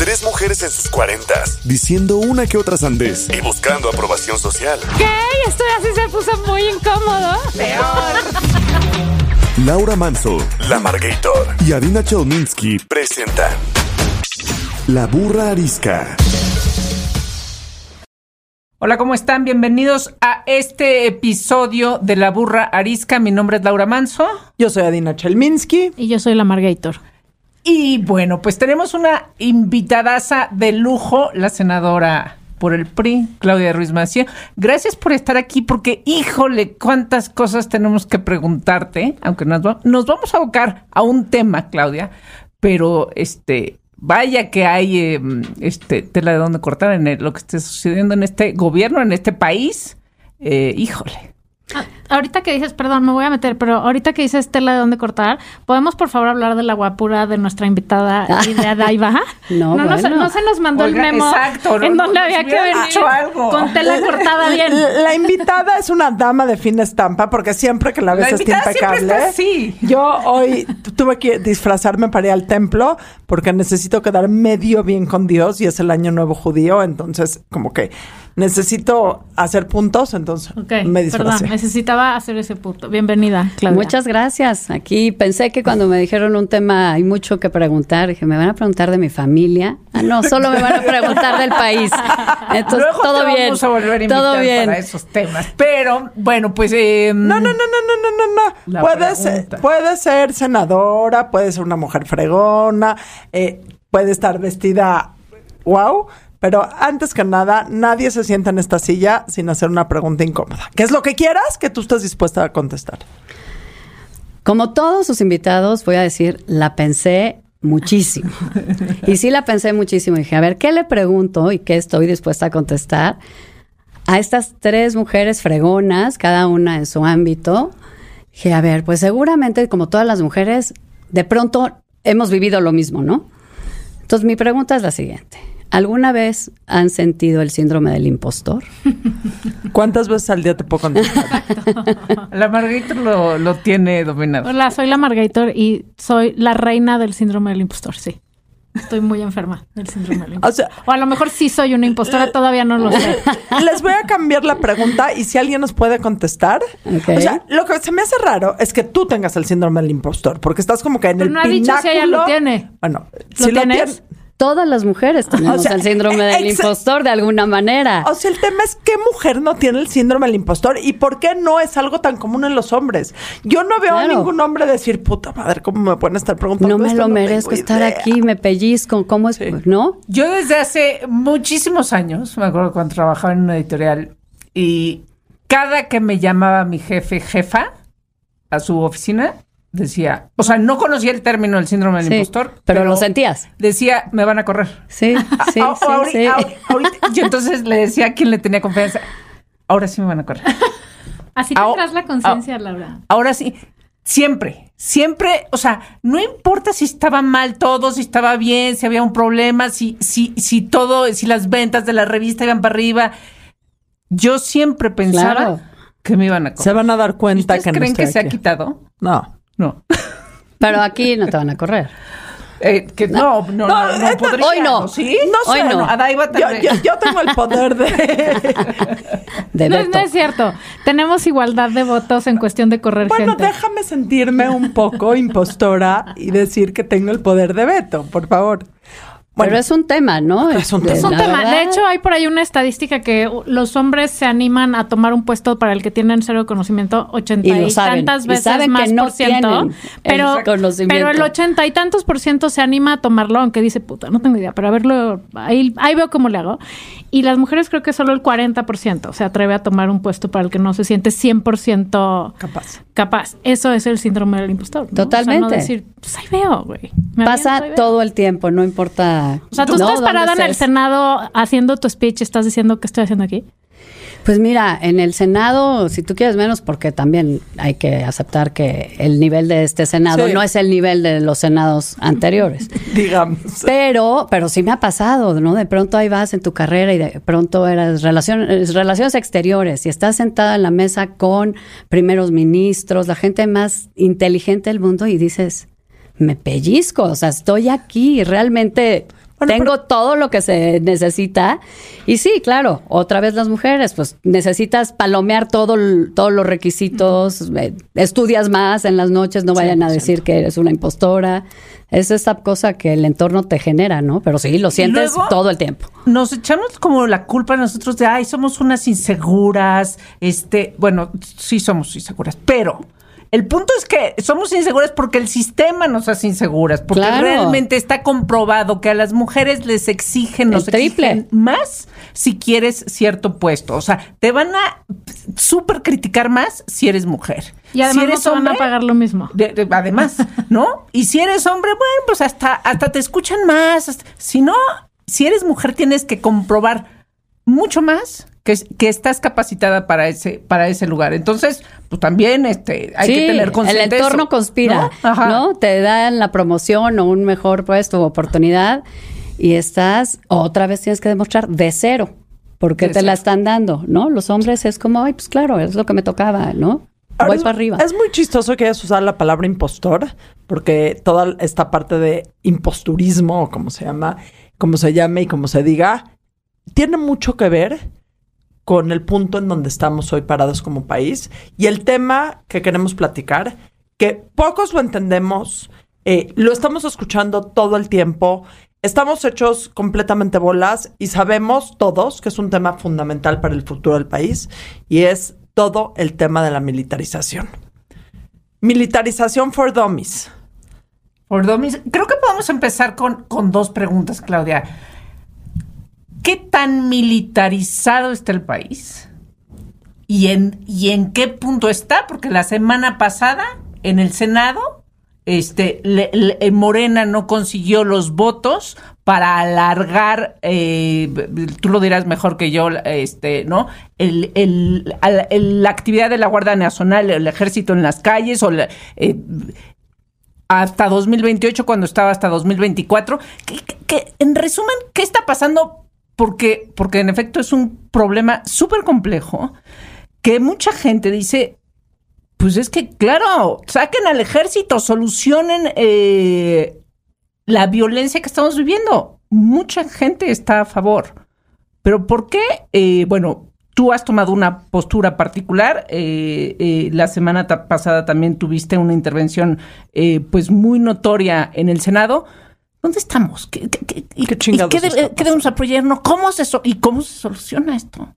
Tres mujeres en sus cuarentas, diciendo una que otra sandez y buscando aprobación social. ¿Qué? Esto así se puso muy incómodo. Laura Manso, La Margator y Adina Chelminsky presentan La Burra Arisca. Hola, ¿cómo están? Bienvenidos a este episodio de La Burra Arisca. Mi nombre es Laura Manso. Yo soy Adina Chelminsky. Y yo soy la Margator. Y bueno, pues tenemos una invitadaza de lujo, la senadora por el PRI, Claudia Ruiz Massieu. Gracias por estar aquí porque, híjole, cuántas cosas tenemos que preguntarte, aunque nos, va- nos vamos a abocar a un tema, Claudia, pero este, vaya que hay eh, este, tela de dónde cortar en lo que esté sucediendo en este gobierno, en este país. Eh, híjole. Ah, ahorita que dices, perdón, me voy a meter, pero ahorita que dices tela de dónde cortar, ¿podemos por favor hablar de la guapura de nuestra invitada y de Adaiva? No, no, se, bueno. no se nos mandó Oiga, el memo exacto, no, en no, donde nos había que venir algo. con tela cortada bien. La invitada es una dama de fina estampa porque siempre que la ves La está impecable. está así. Yo hoy tu- tuve que disfrazarme para ir al templo porque necesito quedar medio bien con Dios y es el año nuevo judío, entonces como que necesito hacer puntos, entonces me disfracé. perdón, necesitaba hacer ese punto. Bienvenida, Claudia. Muchas gracias. Aquí pensé que cuando me dijeron un tema hay mucho que preguntar, dije, ¿me van a preguntar de mi familia? Ah, no, solo me van a preguntar del país. Entonces, Luego todo te bien. vamos a volver a invitar todo bien. para esos temas. Pero, bueno, pues... eh, No, no, no, no, no, no, no. Puede ser, puede ser senadora, puede ser una mujer fregona, eh, puede estar vestida wow, pero antes que nada, nadie se sienta en esta silla sin hacer una pregunta incómoda. ¿Qué es lo que quieras que tú estés dispuesta a contestar? Como todos sus invitados, voy a decir, la pensé muchísimo. y sí la pensé muchísimo. Dije, a ver, ¿qué le pregunto y qué estoy dispuesta a contestar a estas tres mujeres fregonas, cada una en su ámbito? Dije, a ver, pues seguramente, como todas las mujeres, de pronto hemos vivido lo mismo, ¿no? Entonces, mi pregunta es la siguiente. ¿Alguna vez han sentido el síndrome del impostor? ¿Cuántas veces al día te puedo contestar? La Margarita lo, lo tiene dominado. Hola, soy la Margator y soy la reina del síndrome del impostor, sí. Estoy muy enferma del síndrome del impostor. O sea- o a lo mejor sí soy una impostora, todavía no lo sé. Les voy a cambiar la pregunta y si alguien nos puede contestar. O sea, lo que se me hace raro es que tú tengas el síndrome del impostor, porque estás como que en Pero el no ha dicho si ella lo pináculo- tiene. Bueno, ¿Lo si lo tienes? tiene- Todas las mujeres tenemos O sea, el síndrome del impostor de alguna manera. O sea, el tema es qué mujer no tiene el síndrome del impostor y por qué no es algo tan común en los hombres. Yo no veo a ningún hombre decir, puta madre, ¿cómo me pueden estar preguntando no me esto? lo merezco estar idea". aquí, me pellizco, ¿cómo es? Sí. ¿No? Yo desde hace muchísimos años, me acuerdo cuando trabajaba en una editorial, y cada que me llamaba mi jefe, jefa, a su oficina, decía, o sea, no conocía el término del síndrome del Sí, impostor, pero lo sentías. Decía, me van a correr. Sí, sí, sí, ahori- sí. ahori- ahorita- yo entonces le decía a quien le tenía confianza, ahora sí me van a correr. Así Au- tendrás la conciencia, Laura. Ahora sí, siempre, siempre, o sea, no importa si estaba mal todo, si estaba bien, si había un problema, si, si, si todo, si las ventas de la revista iban para arriba. Yo siempre pensaba Claro. que me iban a Se correr. van a dar cuenta ¿Ustedes que no creen estoy que se ha quitado? No. No. Pero aquí no te van a correr. Eh, que no, no, no, no, No, podría, hoy no. ¿Sí? No sé, Hoy no. Yo, yo- yo tengo el poder de... De No, es cierto. Tenemos igualdad de votos en cuestión de correr Bueno, gente. déjame sentirme un poco impostora y decir que tengo el poder de veto, por favor. Bueno, Pero es un tema, ¿no? Es un tema. Es un tema. verdad, De hecho, hay por ahí una estadística que los hombres se animan a tomar un puesto para el que tienen cero conocimiento ochenta Y y, saben. tantas Y veces que más no por ciento. el Pero, el ochenta y tantos por ciento se anima a tomarlo, aunque dice, puta, no tengo idea, pero a verlo, ahí, ahí veo cómo le hago. Y las mujeres creo que solo el 40% se atreve a tomar un puesto para el que no se siente 100% capaz. capaz. Eso es el síndrome del impostor. ¿no? O sea, no Totalmente. decir, pues ahí veo, güey. Pasa aviento, ahí veo. todo el tiempo, no importa sea. O sea, tú ¿no? estás parada en ¿Dónde el? Senado haciendo tu speech y estás diciendo qué estoy haciendo aquí. Pues mira, en el Senado, si tú quieres menos, porque también hay que aceptar que el nivel de este Senado Sí. no es el nivel de los Senados anteriores. Digamos. Pero, pero sí me ha pasado, ¿no? De pronto ahí vas en tu carrera y de pronto eras relaciones, relaciones exteriores y estás sentada en la mesa con primeros ministros, la gente más inteligente del mundo y dices, me pellizco, o sea, estoy aquí, realmente Bueno, tengo todo lo que se necesita. Y sí, claro, otra vez las mujeres, pues necesitas palomear todo, todos los requisitos, eh, estudias más en las noches, no vayan a decir que eres una impostora. Es esa cosa que el entorno te genera, ¿no? Pero sí, lo sientes luego- todo el tiempo. Nos echamos como la culpa nosotros de, ay, somos unas inseguras, este, bueno, sí somos inseguras, pero el punto es que somos inseguras porque el sistema nos hace inseguras, porque Claro. realmente está comprobado que a las mujeres les exigen, nos El triple. exigen más si quieres cierto puesto, o sea, te van a súper criticar más si eres mujer. Y además si no eres te van a pagar lo mismo. de- de- además, ¿no? Y si eres hombre, bueno, pues hasta, hasta te escuchan más. hasta- si no, si eres mujer, tienes que comprobar mucho más que, que estás capacitada para ese, para ese lugar. Entonces, pues también este, hay sí, que tener consciente el entorno eso, conspira, ¿no? Ajá. ¿no? Te dan la promoción o un mejor puesto o oportunidad y estás, otra vez tienes que demostrar de cero, porque De te la están dando, ¿no? Los hombres es como, ay, pues claro, es lo que me tocaba, ¿no? Ahora, Voy es, para arriba. Es muy chistoso que hayas usado la palabra impostor, porque toda esta parte de imposturismo, o como se llama, como se llame y como se diga, tiene mucho que ver con el punto en donde estamos hoy parados como país y el tema que queremos platicar, que pocos lo entendemos, eh, lo estamos escuchando todo el tiempo, estamos hechos completamente bolas y sabemos todos que es un tema fundamental para el futuro del país y es todo el tema de la militarización. Militarización for dummies. Por domis- Creo que podemos empezar con, con dos preguntas, Claudia. ¿Qué tan militarizado está el país? ¿Y en, ¿Y en qué punto está? Porque la semana pasada, en el Senado, este, eh, Morena no consiguió los votos para alargar, eh, tú lo dirás mejor que yo, este, ¿no? El, el- la actividad de la Guardia Nacional, el ejército en las calles, o eh, hasta 2028, cuando estaba hasta 2024. Que, que- que, en resumen, ¿qué está pasando? Porque, porque en efecto es un problema súper complejo que mucha gente dice, pues es que, claro, saquen al ejército, solucionen eh, la violencia que estamos viviendo. Mucha gente está a favor. Pero ¿por qué? Eh, bueno, tú has tomado una postura particular. eh, eh, la semana pasada también tuviste una intervención eh, pues muy notoria en el Senado. ¿Dónde estamos? ¿Qué, qué- qué- y- ¿Qué y chingados qué debemos apoyarnos? ¿Cómo se so- ¿Y cómo se soluciona esto?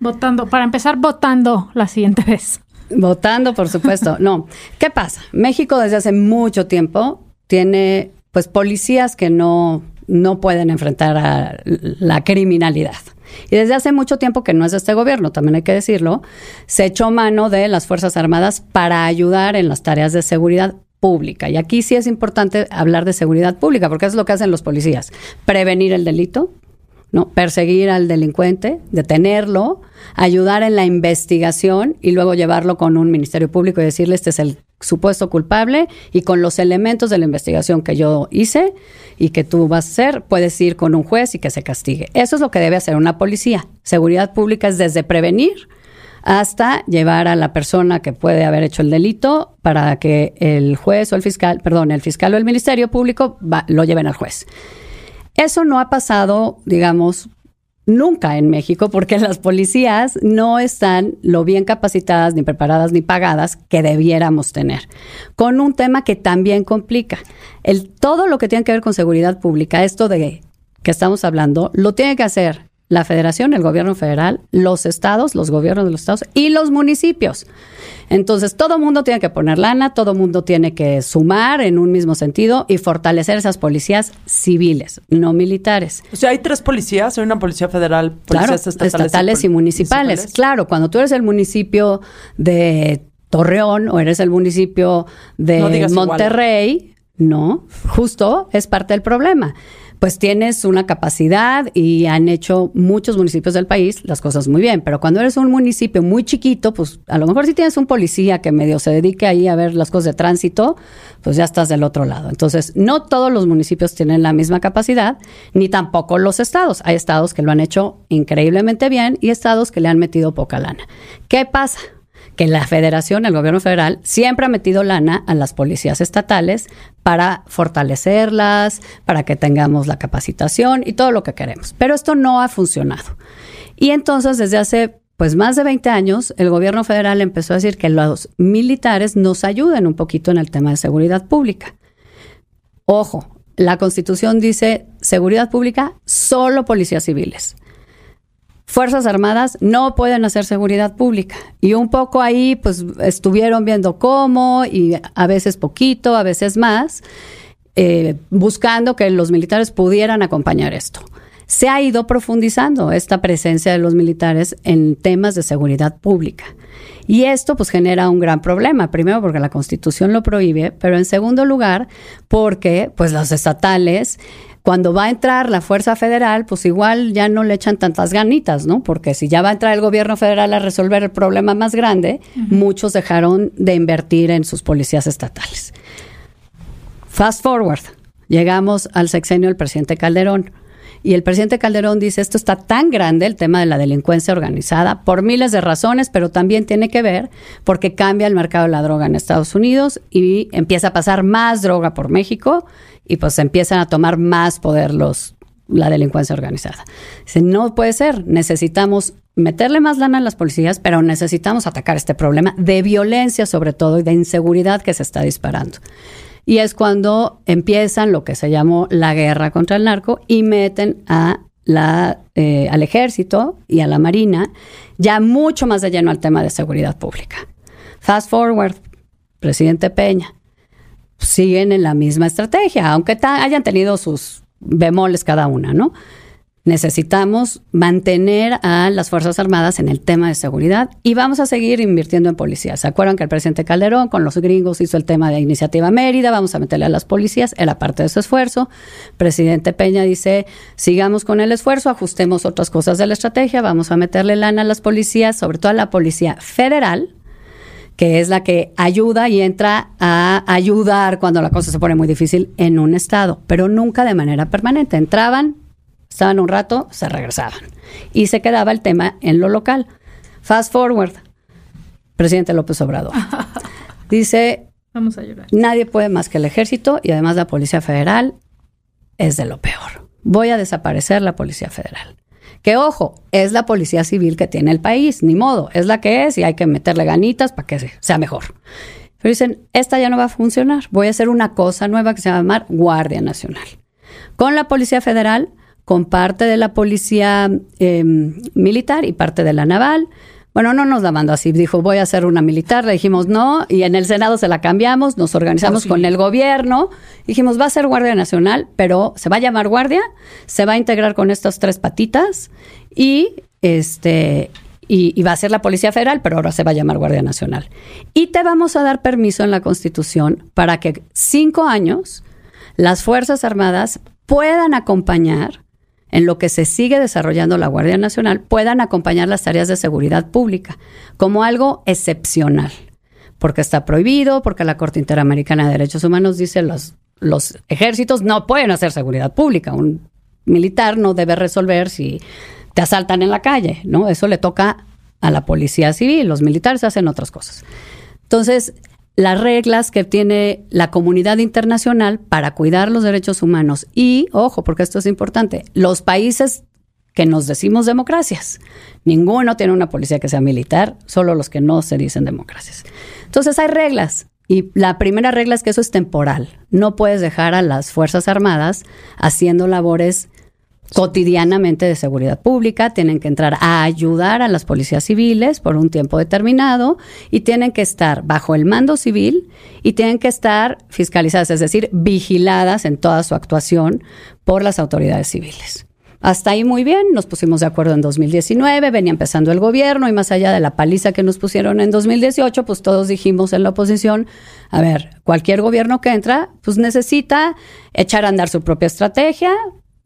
Votando. Para empezar, votando la siguiente vez. Votando, por supuesto. No. ¿Qué pasa? México desde hace mucho tiempo tiene pues policías que no, no pueden enfrentar a la criminalidad. Y desde hace mucho tiempo que no es de este gobierno, también hay que decirlo, se echó mano de las Fuerzas Armadas para ayudar en las tareas de seguridad pública. Y aquí sí es importante hablar de seguridad pública, porque es lo que hacen los policías. Prevenir el delito, ¿no? Perseguir al delincuente, detenerlo, ayudar en la investigación y luego llevarlo con un ministerio público y decirle este es el supuesto culpable y con los elementos de la investigación que yo hice y que tú vas a hacer, puedes ir con un juez y que se castigue. Eso es lo que debe hacer una policía. Seguridad pública es desde prevenir hasta llevar a la persona que puede haber hecho el delito para que el juez o el fiscal, perdón, el fiscal o el ministerio público lo lleven al juez. Eso no ha pasado, digamos, nunca en México porque las policías no están lo bien capacitadas, ni preparadas, ni pagadas que debiéramos tener. Con un tema que también complica. El, todo lo que tiene que ver con seguridad pública, esto de que estamos hablando, lo tiene que hacer la federación, el gobierno federal, los estados, los gobiernos de los estados y los municipios. Entonces, todo mundo tiene que poner lana, todo mundo tiene que sumar en un mismo sentido y fortalecer esas policías civiles, no militares. O sea, hay tres policías, hay una policía federal, Claro, policías estatales, estatales, y municipales. Claro, cuando tú eres el municipio de Torreón o eres el municipio de No digas igual. Monterrey, no, justo es parte del problema. Pues tienes una capacidad y han hecho muchos municipios del país las cosas muy bien. Pero cuando eres un municipio muy chiquito, pues a lo mejor si tienes un policía que medio se dedique ahí a ver las cosas de tránsito, pues ya estás del otro lado. Entonces, no todos los municipios tienen la misma capacidad, ni tampoco los estados. Hay estados que lo han hecho increíblemente bien y estados que le han metido poca lana. ¿Qué pasa? Que la federación, el gobierno federal, siempre ha metido lana a las policías estatales para fortalecerlas, para que tengamos la capacitación y todo lo que queremos. Pero esto no ha funcionado. Y entonces, desde hace pues más de 20 años, el gobierno federal empezó a decir que los militares nos ayuden un poquito en el tema de seguridad pública. Ojo, la constitución dice seguridad pública, solo policías civiles. Fuerzas Armadas no pueden hacer seguridad pública. Y un poco ahí, pues estuvieron viendo cómo, y a veces poquito, a veces más, eh, buscando que los militares pudieran acompañar esto. Se ha ido profundizando esta presencia de los militares en temas de seguridad pública. Y esto pues genera un gran problema, primero porque la Constitución lo prohíbe, pero en segundo lugar porque pues los estatales cuando va a entrar la Fuerza Federal, pues igual ya no le echan tantas ganitas, ¿no? Porque si ya va a entrar el gobierno federal a resolver el problema más grande, muchos dejaron de invertir en sus policías estatales. Fast forward, llegamos al sexenio del presidente Calderón. Y el presidente Calderón dice, esto está tan grande, el tema de la delincuencia organizada, por miles de razones, pero también tiene que ver porque cambia el mercado de la droga en Estados Unidos y empieza a pasar más droga por México y pues empiezan a tomar más poder los la delincuencia organizada. Dice, no puede ser, necesitamos meterle más lana a las policías, pero necesitamos atacar este problema de violencia sobre todo y de inseguridad que se está disparando. Y es cuando empiezan lo que se llamó la guerra contra el narco y meten a la, eh, al ejército y a la marina ya mucho más de lleno al tema de seguridad pública. Fast forward, presidente Peña, siguen en la misma estrategia, aunque hayan tenido sus bemoles cada una, ¿no? Necesitamos mantener a las Fuerzas Armadas en el tema de seguridad y vamos a seguir invirtiendo en policías. ¿Se acuerdan que el presidente Calderón con los gringos hizo el tema de Iniciativa Mérida? Vamos a meterle a las policías, era parte de su esfuerzo. Presidente Peña dice, sigamos con el esfuerzo, ajustemos otras cosas de la estrategia, vamos a meterle lana a las policías, sobre todo a la Policía Federal, que es la que ayuda y entra a ayudar cuando la cosa se pone muy difícil en un estado, pero nunca de manera permanente. Entraban, estaban un rato, se regresaban. Y se quedaba el tema en lo local. Fast forward, presidente López Obrador. Dice, Vamos a llorar. nadie puede más que el ejército y además la Policía Federal es de lo peor. Voy a desaparecer la Policía Federal. Que ojo, es la policía civil que tiene el país, ni modo, es la que es y hay que meterle ganitas para que sea mejor. Pero dicen, esta ya no va a funcionar, voy a hacer una cosa nueva que se va a llamar Guardia Nacional. Con la Policía Federal, con parte de la Policía eh, Militar y parte de la Naval. Bueno, no nos la mandó así, dijo, voy a hacer una militar, le dijimos no, y en el Senado se la cambiamos, nos organizamos Oh, sí. con el gobierno, dijimos, va a ser Guardia Nacional, pero se va a llamar Guardia, se va a integrar con estas tres patitas y este y, y va a ser la Policía Federal, pero ahora se va a llamar Guardia Nacional. Y te vamos a dar permiso en la Constitución para que cinco años las Fuerzas Armadas puedan acompañar en lo que se sigue desarrollando la Guardia Nacional, puedan acompañar las tareas de seguridad pública como algo excepcional, porque está prohibido, porque la Corte Interamericana de Derechos Humanos dice los, los ejércitos no pueden hacer seguridad pública, un militar no debe resolver si te asaltan en la calle, ¿no? Eso le toca a la policía civil, los militares hacen otras cosas. Entonces, las reglas que tiene la comunidad internacional para cuidar los derechos humanos y, ojo, porque esto es importante, los países que nos decimos democracias. Ninguno tiene una policía que sea militar, solo los que no se dicen democracias. Entonces hay reglas y la primera regla es que eso es temporal. No puedes dejar a las Fuerzas Armadas haciendo labores cotidianamente de seguridad pública, tienen que entrar a ayudar a las policías civiles por un tiempo determinado y tienen que estar bajo el mando civil y tienen que estar fiscalizadas, es decir, vigiladas en toda su actuación por las autoridades civiles. Hasta ahí muy bien, nos pusimos de acuerdo en 2019, venía empezando el gobierno y más allá de la paliza que nos pusieron en 2018, pues todos dijimos en la oposición, a ver, cualquier gobierno que entra, pues necesita echar a andar su propia estrategia,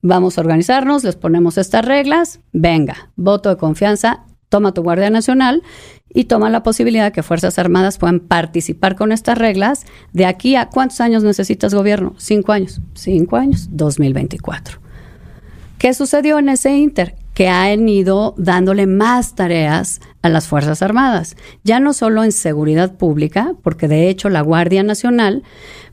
vamos a organizarnos, les ponemos estas reglas, venga, voto de confianza, toma tu Guardia Nacional y toma la posibilidad de que Fuerzas Armadas puedan participar con estas reglas. De aquí a cuántos años necesitas gobierno? Cinco años. Cinco años, 2024. ¿Qué sucedió en ese inter? Que han ido dándole más tareas a las Fuerzas Armadas, ya no solo en seguridad pública, porque de hecho la Guardia Nacional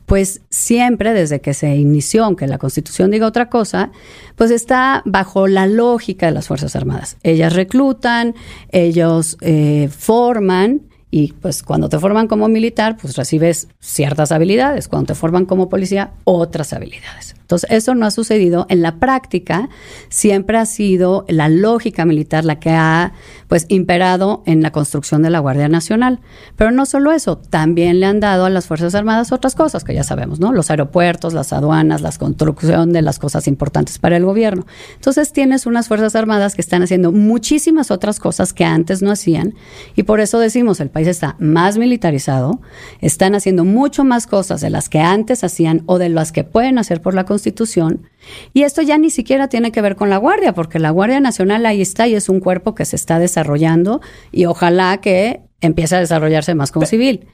pues siempre desde que se inició, aunque la Constitución diga otra cosa, pues está bajo la lógica de las Fuerzas Armadas. Ellas reclutan, ellos eh, forman y pues cuando te forman como militar, pues recibes ciertas habilidades, cuando te forman como policía, otras habilidades. Entonces, eso no ha sucedido en la práctica, siempre ha sido la lógica militar la que ha pues imperado en la construcción de la Guardia Nacional. Pero no solo eso, también le han dado a las Fuerzas Armadas otras cosas que ya sabemos, ¿no? Los aeropuertos, las aduanas, la construcción de las cosas importantes para el gobierno. Entonces, tienes unas Fuerzas Armadas que están haciendo muchísimas otras cosas que antes no hacían y por eso decimos, el país está más militarizado, están haciendo mucho más cosas de las que antes hacían o de las que pueden hacer por la Constitución. Y esto ya ni siquiera tiene que ver con la Guardia, porque la Guardia Nacional ahí está y es un cuerpo que se está desarrollando y ojalá que empiece a desarrollarse más como civil.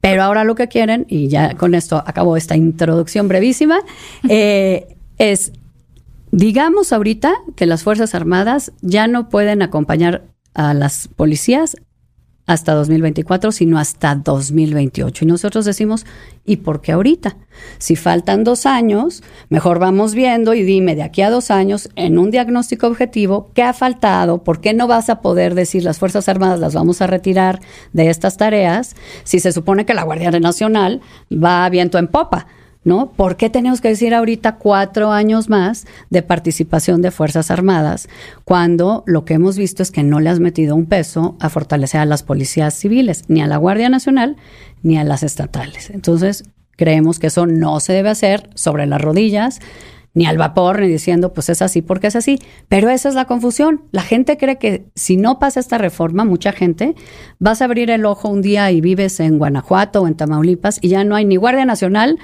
Pero ahora lo que quieren, y ya con esto acabo esta introducción brevísima, eh, es, digamos ahorita que las Fuerzas Armadas ya no pueden acompañar a las policías hasta 2024, sino hasta 2028. Y nosotros decimos, ¿y por qué ahorita? Si faltan dos años, mejor vamos viendo y dime de aquí a dos años, en un diagnóstico objetivo, ¿qué ha faltado? ¿Por qué no vas a poder decir las Fuerzas Armadas las vamos a retirar de estas tareas si se supone que la Guardia Nacional va a viento en popa? ¿No? ¿Por qué tenemos que decir ahorita cuatro años más de participación de Fuerzas Armadas cuando lo que hemos visto es que no le has metido un peso a fortalecer a las policías civiles, ni a la Guardia Nacional, ni a las estatales? Entonces, creemos que eso no se debe hacer sobre las rodillas, ni al vapor, ni diciendo, pues es así porque es así. Pero esa es la confusión. La gente cree que si no pasa esta reforma, mucha gente, vas a abrir el ojo un día y vives en Guanajuato o en Tamaulipas y ya no hay ni Guardia Nacional,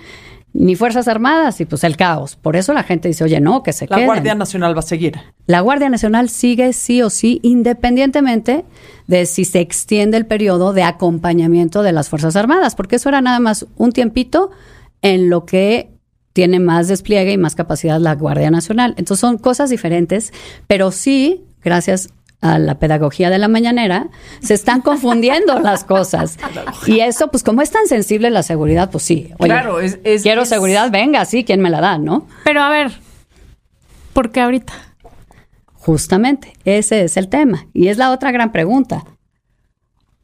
ni Fuerzas Armadas y pues el caos. Por eso la gente dice, oye, no, que se La Guardia Nacional va a seguir. La Guardia Nacional sigue sí o sí, independientemente de si se extiende el periodo de acompañamiento de las Fuerzas Armadas, porque eso era nada más un tiempito en lo que tiene más despliegue y más capacidad la Guardia Nacional. Entonces son cosas diferentes, pero sí, gracias a la pedagogía de la mañanera, se están confundiendo las cosas. Y eso, pues como es tan sensible la seguridad, pues sí. claro, es, quiero es- seguridad, venga, sí, ¿quién me la da, no? Pero a ver, ¿por qué ahorita? Justamente, ese es el tema. Y es la otra gran pregunta.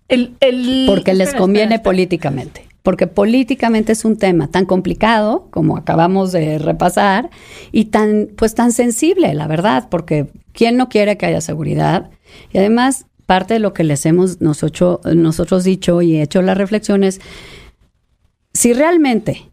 el, el- Porque les Espera, conviene espera, espera. políticamente. Porque políticamente es un tema tan complicado, como acabamos de repasar, y tan, pues tan sensible, la verdad, porque ¿quién no quiere que haya seguridad? Y además, parte de lo que les hemos nosotros, nosotros dicho y hecho las reflexiones, si realmente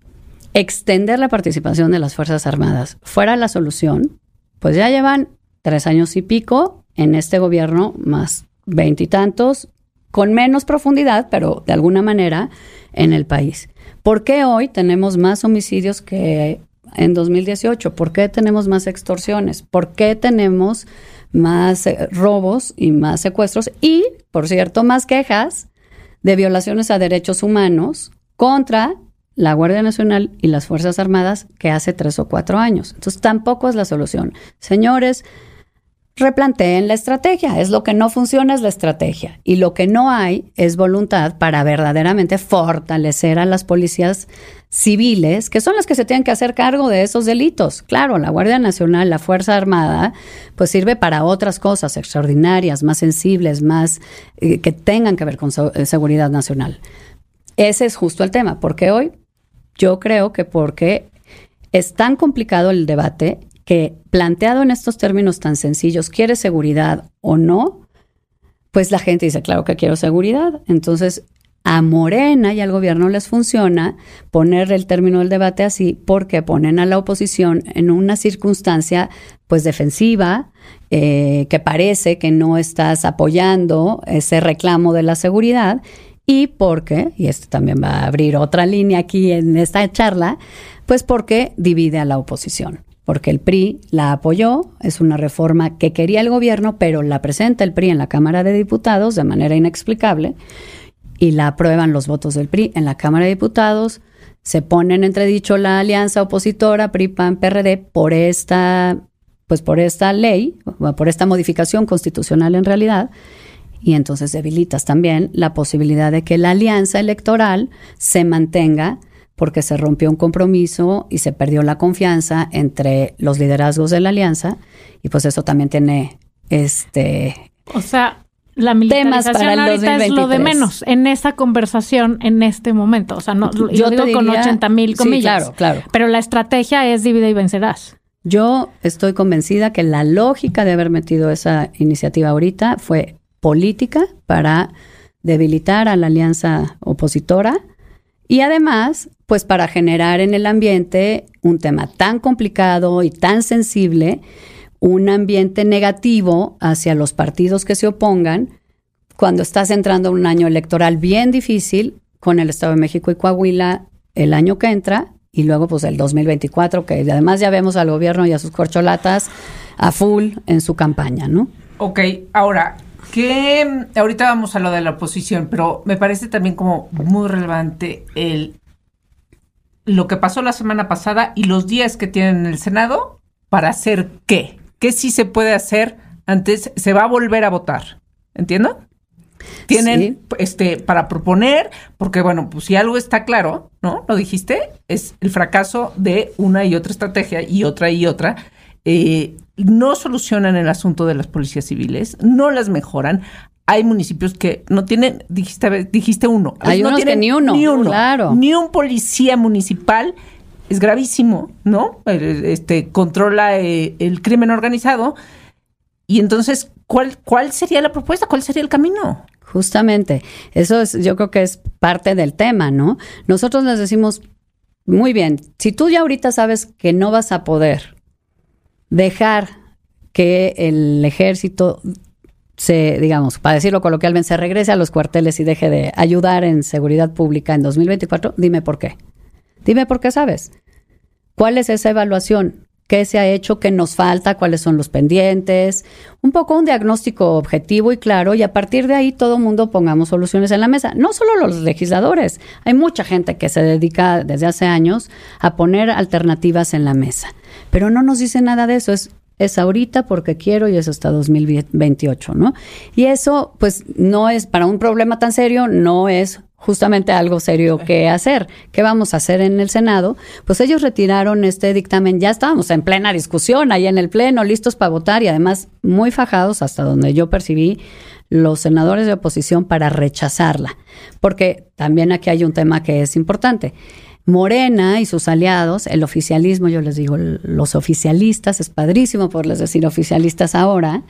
extender la participación de las Fuerzas Armadas fuera la solución, pues ya llevan tres años y pico en este gobierno, más veintitantos, con menos profundidad, pero de alguna manera en el país. ¿Por qué hoy tenemos más homicidios que en 2018? ¿Por qué tenemos más extorsiones? ¿Por qué tenemos más eh, robos y más secuestros? Y, por cierto, más quejas de violaciones a derechos humanos contra la Guardia Nacional y las Fuerzas Armadas que hace tres o cuatro años. Entonces, tampoco es la solución. Señores, replanteen la estrategia. Es lo que no funciona es la estrategia. Y lo que no hay es voluntad para verdaderamente fortalecer a las policías civiles, que son las que se tienen que hacer cargo de esos delitos. Claro, la Guardia Nacional, la Fuerza Armada, pues sirve para otras cosas extraordinarias, más sensibles, más eh, que tengan que ver con eh, seguridad nacional. Ese es justo el tema, porque hoy yo creo que porque es tan complicado el debate que planteado en estos términos tan sencillos, ¿quieres seguridad o no? Pues la gente dice, claro que quiero seguridad. Entonces, a Morena y al gobierno les funciona poner el término del debate así porque ponen a la oposición en una circunstancia pues defensiva, eh, que parece que no estás apoyando ese reclamo de la seguridad y porque, y esto también va a abrir otra línea aquí en esta charla, pues porque divide a la oposición. Porque el PRI la apoyó, es una reforma que quería el gobierno, pero la presenta el PRI en la Cámara de Diputados de manera inexplicable y la aprueban los votos del PRI en la Cámara de Diputados. Se pone en entredicho la alianza opositora PRI-PAN-PRD por esta, pues por esta ley, por esta modificación constitucional en realidad, y entonces debilitas también la posibilidad de que la alianza electoral se mantenga porque se rompió un compromiso y se perdió la confianza entre los liderazgos de la alianza y pues eso también tiene este O sea, la militarización ahorita es lo de menos en esa conversación en este momento. O sea, no, yo, te digo con diría- 80 mil sí, comillas. claro, claro. Pero la estrategia es divide y vencerás. Yo estoy convencida que la lógica de haber metido esa iniciativa ahorita fue política para debilitar a la alianza opositora y además, pues para generar en el ambiente un tema tan complicado y tan sensible, un ambiente negativo hacia los partidos que se opongan cuando estás entrando a un año electoral bien difícil con el Estado de México y Coahuila el año que entra y luego pues el 2024 que además ya vemos al gobierno y a sus corcholatas a full en su campaña, ¿no? Ok, ahora, que ahorita vamos a lo de la oposición, pero me parece también como muy relevante el lo que pasó la semana pasada y los días que tienen en el Senado para hacer qué. ¿Qué sí se puede hacer antes? Se va a volver a votar. ¿Entiendo? Tienen Sí. este para proponer, porque bueno, pues si algo está claro, ¿no? Lo dijiste, es el fracaso de una y otra estrategia y otra y otra. Eh, no solucionan el asunto de las policías civiles, no las mejoran. Hay municipios que no tienen, dijiste, dijiste uno. Hay no unos que tienen ni uno, Ni uno. claro. Ni un policía municipal. Es gravísimo, ¿no? El- Este controla eh, el crimen organizado. Y entonces, ¿cuál, ¿cuál sería la propuesta? ¿Cuál sería el camino? Justamente, eso es, yo creo que es parte del tema, ¿no? Nosotros les decimos, muy bien, si tú ya ahorita sabes que no vas a poder dejar que el ejército se, digamos, para decirlo coloquialmente, se regrese a los cuarteles y deje de ayudar en seguridad pública en 2024, dime por qué. Dime por qué sabes. ¿Cuál es esa evaluación? ¿Qué se ha hecho? ¿Qué nos falta? ¿Cuáles son los pendientes? Un poco un diagnóstico objetivo y claro, y a partir de ahí todo mundo pongamos soluciones en la mesa. No solo los legisladores, hay mucha gente que se dedica desde hace años a poner alternativas en la mesa, pero no nos dice nada de eso. Es es ahorita porque quiero y es hasta 2028, ¿no? Y eso, pues, no es para un problema tan serio, no es justamente algo serio que hacer. ¿Qué vamos a hacer en el Senado? Pues ellos retiraron este dictamen, ya estábamos en plena discusión ahí en el Pleno, listos para votar y además muy fajados hasta donde yo percibí los senadores de oposición para rechazarla. Porque también aquí hay un tema que es importante. Morena y sus aliados, el oficialismo, yo les digo, los oficialistas, es padrísimo poderles decir oficialistas ahora,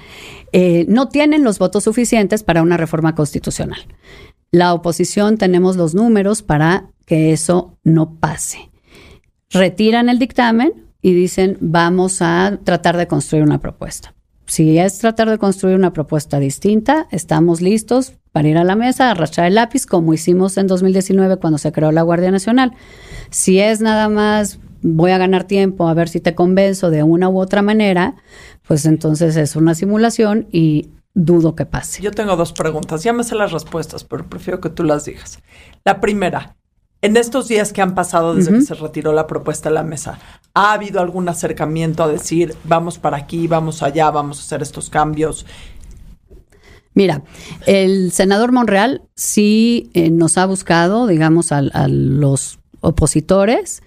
eh, no tienen los votos suficientes para una reforma constitucional. La oposición tenemos los números para que eso no pase. Retiran el dictamen y dicen, vamos a tratar de construir una propuesta. Si es tratar de construir una propuesta distinta, estamos listos para ir a la mesa, arrastrar el lápiz, como hicimos en 2019 cuando se creó la Guardia Nacional. Si es nada más voy a ganar tiempo a ver si te convenzo de una u otra manera, pues entonces es una simulación y dudo que pase. Yo tengo dos preguntas. Ya me sé las respuestas, pero prefiero que tú las digas. La primera, en estos días que han pasado desde que se retiró la propuesta de la mesa, ¿ha habido algún acercamiento a decir, vamos para aquí, vamos allá, vamos a hacer estos cambios? Mira, el senador Monreal sí eh, nos ha buscado, digamos, a, a los opositores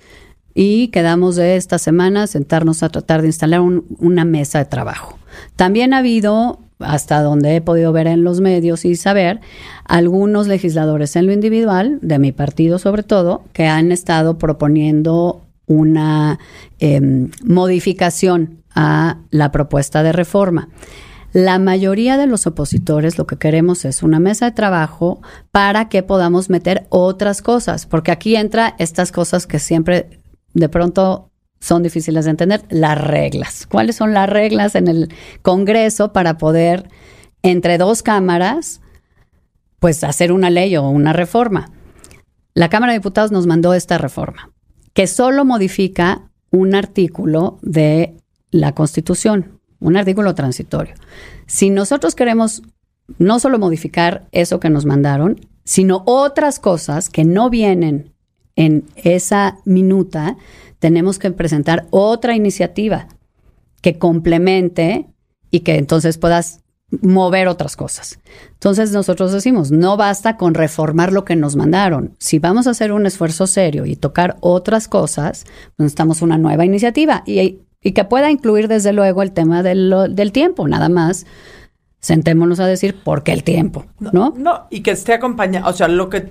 y quedamos de esta semana sentarnos a tratar de instalar un- una mesa de trabajo. También ha habido, hasta donde he podido ver en los medios y saber, algunos legisladores en lo individual, de mi partido sobre todo, que han estado proponiendo una em, modificación a la propuesta de reforma. La mayoría de los opositores lo que queremos es una mesa de trabajo para que podamos meter otras cosas, porque aquí entra estas cosas que siempre de pronto son difíciles de entender, las reglas. ¿Cuáles son las reglas en el Congreso para poder, entre dos cámaras, pues hacer una ley o una reforma? La Cámara de Diputados nos mandó esta reforma, que solo modifica un artículo de la Constitución, un artículo transitorio. Si nosotros queremos no solo modificar eso que nos mandaron, sino otras cosas que no vienen en esa minuta, tenemos que presentar otra iniciativa que complemente y que entonces puedas mover otras cosas. Entonces nosotros decimos, no basta con reformar lo que nos mandaron. Si vamos a hacer un esfuerzo serio y tocar otras cosas, pues necesitamos una nueva iniciativa y, y que pueda incluir desde luego el tema del, del tiempo, nada más sentémonos a decir por qué el tiempo, ¿no? No, y que esté acompañado, o sea, lo que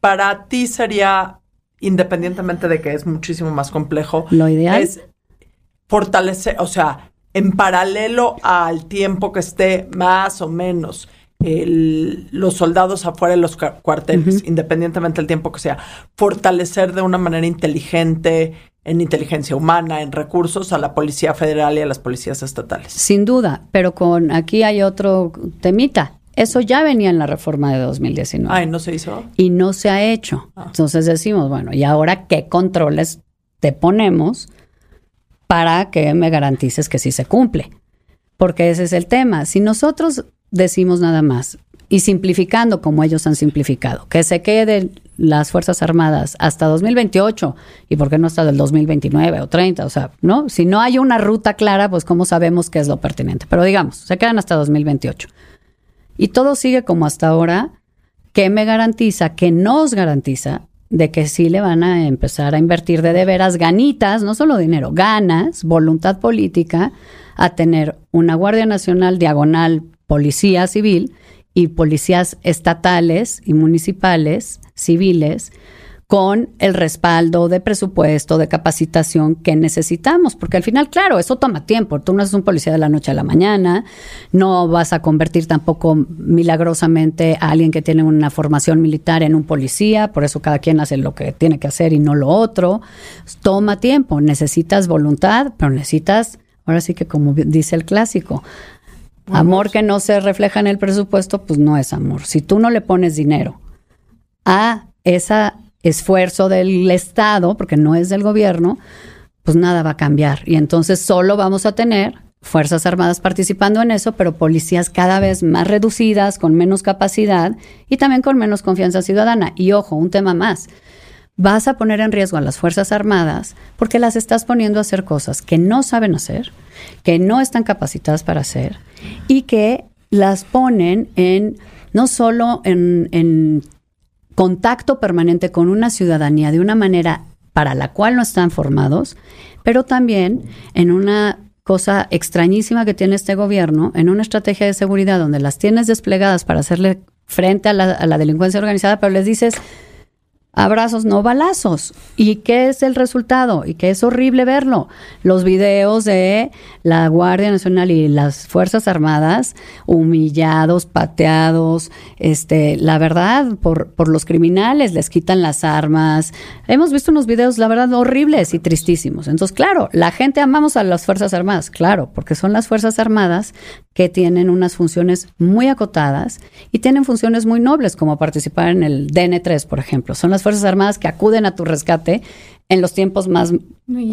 para ti sería, independientemente de que es muchísimo más complejo, lo ideal es fortalecer, o sea, en paralelo al tiempo que esté más o menos los soldados afuera de los cuarteles, independientemente del tiempo que sea, fortalecer de una manera inteligente en inteligencia humana, en recursos a la Policía Federal y a las policías estatales. Sin duda, pero con aquí hay otro temita. Eso ya venía en la reforma de 2019. Ay, ¿no se hizo? Y no se ha hecho. Ah. Entonces decimos, bueno, ¿y ahora qué controles te ponemos para que me garantices que sí se cumple? Porque ese es el tema. Si nosotros decimos nada más, y simplificando como ellos han simplificado, que se queden las Fuerzas Armadas hasta 2028 y por qué no hasta el 2029 o 30, o sea, ¿no? Si no hay una ruta clara, pues cómo sabemos qué es lo pertinente. Pero digamos, se quedan hasta 2028. Y todo sigue como hasta ahora, ¿qué me garantiza, que nos garantiza de que sí le van a empezar a invertir de de veras ganitas, no solo dinero, ganas, voluntad política, a tener una Guardia Nacional diagonal policía civil y policías estatales y municipales, civiles, con el respaldo de presupuesto, de capacitación que necesitamos, porque al final, claro, eso toma tiempo. Tú no eres un policía de la noche a la mañana, no vas a convertir tampoco milagrosamente a alguien que tiene una formación militar en un policía, por eso cada quien hace lo que tiene que hacer y no lo otro. Toma tiempo, necesitas voluntad, pero necesitas, ahora sí que como dice el clásico, Amor que no se refleja en el presupuesto, pues no es amor. Si tú no le pones dinero a ese esfuerzo del Estado, porque no es del gobierno, pues nada va a cambiar. Y entonces solo vamos a tener Fuerzas Armadas participando en eso, pero policías cada vez más reducidas, con menos capacidad y también con menos confianza ciudadana. Y ojo, un tema más vas a poner en riesgo a las Fuerzas Armadas porque las estás poniendo a hacer cosas que no saben hacer, que no están capacitadas para hacer y que las ponen en no solo en, en contacto permanente con una ciudadanía de una manera para la cual no están formados, pero también en una cosa extrañísima que tiene este gobierno, en una estrategia de seguridad donde las tienes desplegadas para hacerle frente a la, delincuencia organizada, pero les dices, abrazos, no balazos. ¿Y qué es el resultado? Y que es horrible verlo. Los videos de la Guardia Nacional y las Fuerzas Armadas humillados, pateados, este, la verdad, por, por los criminales, les quitan las armas. Hemos visto unos videos, la verdad, horribles y tristísimos. Entonces, claro, la gente amamos a las Fuerzas Armadas, claro, porque son las Fuerzas Armadas que tienen unas funciones muy acotadas y tienen funciones muy nobles, como participar en el DN3, por ejemplo. Son las Fuerzas Armadas que acuden a tu rescate en los tiempos más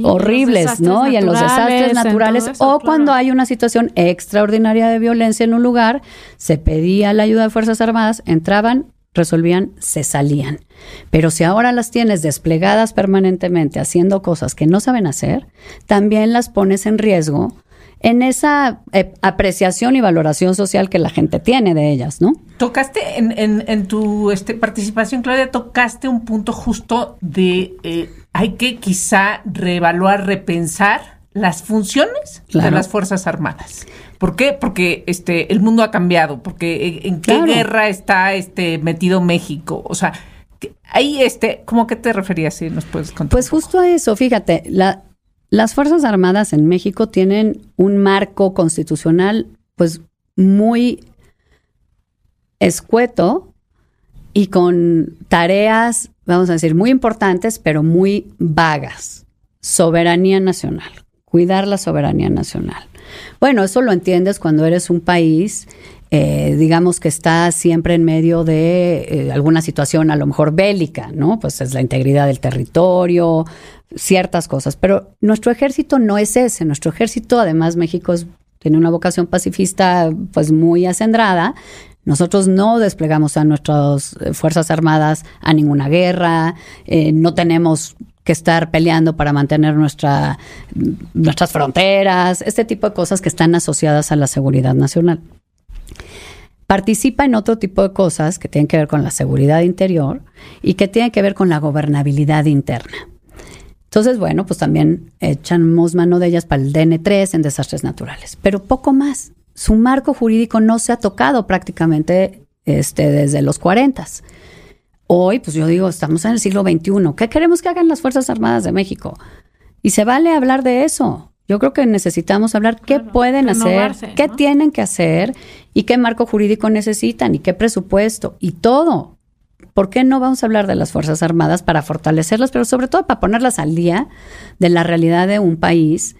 horribles, ¿no? Y en los desastres naturales o cuando hay una situación extraordinaria de violencia en un lugar, se pedía la ayuda de Fuerzas Armadas, entraban, resolvían, se salían. Pero si ahora las tienes desplegadas permanentemente haciendo cosas que no saben hacer, también las pones en riesgo en esa eh, apreciación y valoración social que la gente tiene de ellas, ¿no? Tocaste en, en, tu este, participación, Claudia, tocaste un punto justo de eh, hay que quizá reevaluar, repensar las funciones de las Fuerzas Armadas. ¿Por qué? Porque este el mundo ha cambiado, porque eh, en, qué guerra está este metido México, o sea, ahí este, ¿cómo que te referías si nos puedes contar? Pues justo a eso, fíjate, la las Fuerzas Armadas en México tienen un marco constitucional pues muy escueto y con tareas, vamos a decir, muy importantes, pero muy vagas. Soberanía nacional, cuidar la soberanía nacional. Bueno, eso lo entiendes cuando eres un país eh, digamos que está siempre en medio de eh, alguna situación a lo mejor bélica, ¿no? Pues es la integridad del territorio, ciertas cosas. Pero nuestro ejército no es ese. Nuestro ejército, además, México tiene una vocación pacifista pues muy acendrada. Nosotros no desplegamos a nuestras eh, Fuerzas Armadas a ninguna guerra, no tenemos que estar peleando para mantener nuestra, nuestras fronteras, este tipo de cosas que están asociadas a la seguridad nacional participa en otro tipo de cosas que tienen que ver con la seguridad interior y que tienen que ver con la gobernabilidad interna. Entonces, bueno, pues también echamos mano de ellas para el DN3 en desastres naturales, pero poco más. Su marco jurídico no se ha tocado prácticamente este, desde los 40. Hoy, pues yo digo, estamos en el siglo XXI. ¿Qué queremos que hagan las Fuerzas Armadas de México? Y se vale hablar de eso. Yo creo que necesitamos hablar qué pueden hacer, qué tienen que hacer y qué marco jurídico necesitan y qué presupuesto y todo. ¿Por qué no vamos a hablar de las Fuerzas Armadas para fortalecerlas, pero sobre todo para ponerlas al día de la realidad de un país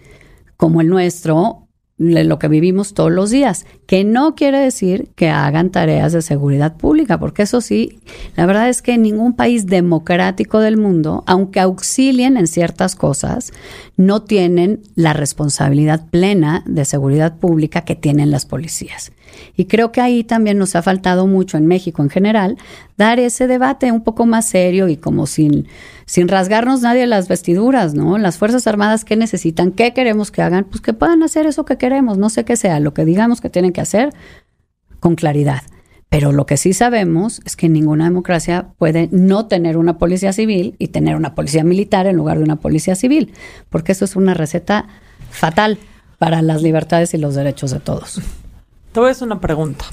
como el nuestro, lo que vivimos todos los días, que no quiere decir que hagan tareas de seguridad pública, porque eso sí, la verdad es que en ningún país democrático del mundo, aunque auxilien en ciertas cosas, no tienen la responsabilidad plena de seguridad pública que tienen las policías. Y creo que ahí también nos ha faltado mucho en México en general dar ese debate un poco más serio y como sin, sin rasgarnos nadie las vestiduras, ¿no? Las Fuerzas Armadas, ¿qué necesitan? ¿Qué queremos que hagan? Pues que puedan hacer eso que queremos, no sé qué sea, lo que digamos que tienen que hacer con claridad. Pero lo que sí sabemos es que ninguna democracia puede no tener una policía civil y tener una policía militar en lugar de una policía civil, porque eso es una receta fatal para las libertades y los derechos de todos. Te voy a hacer una pregunta.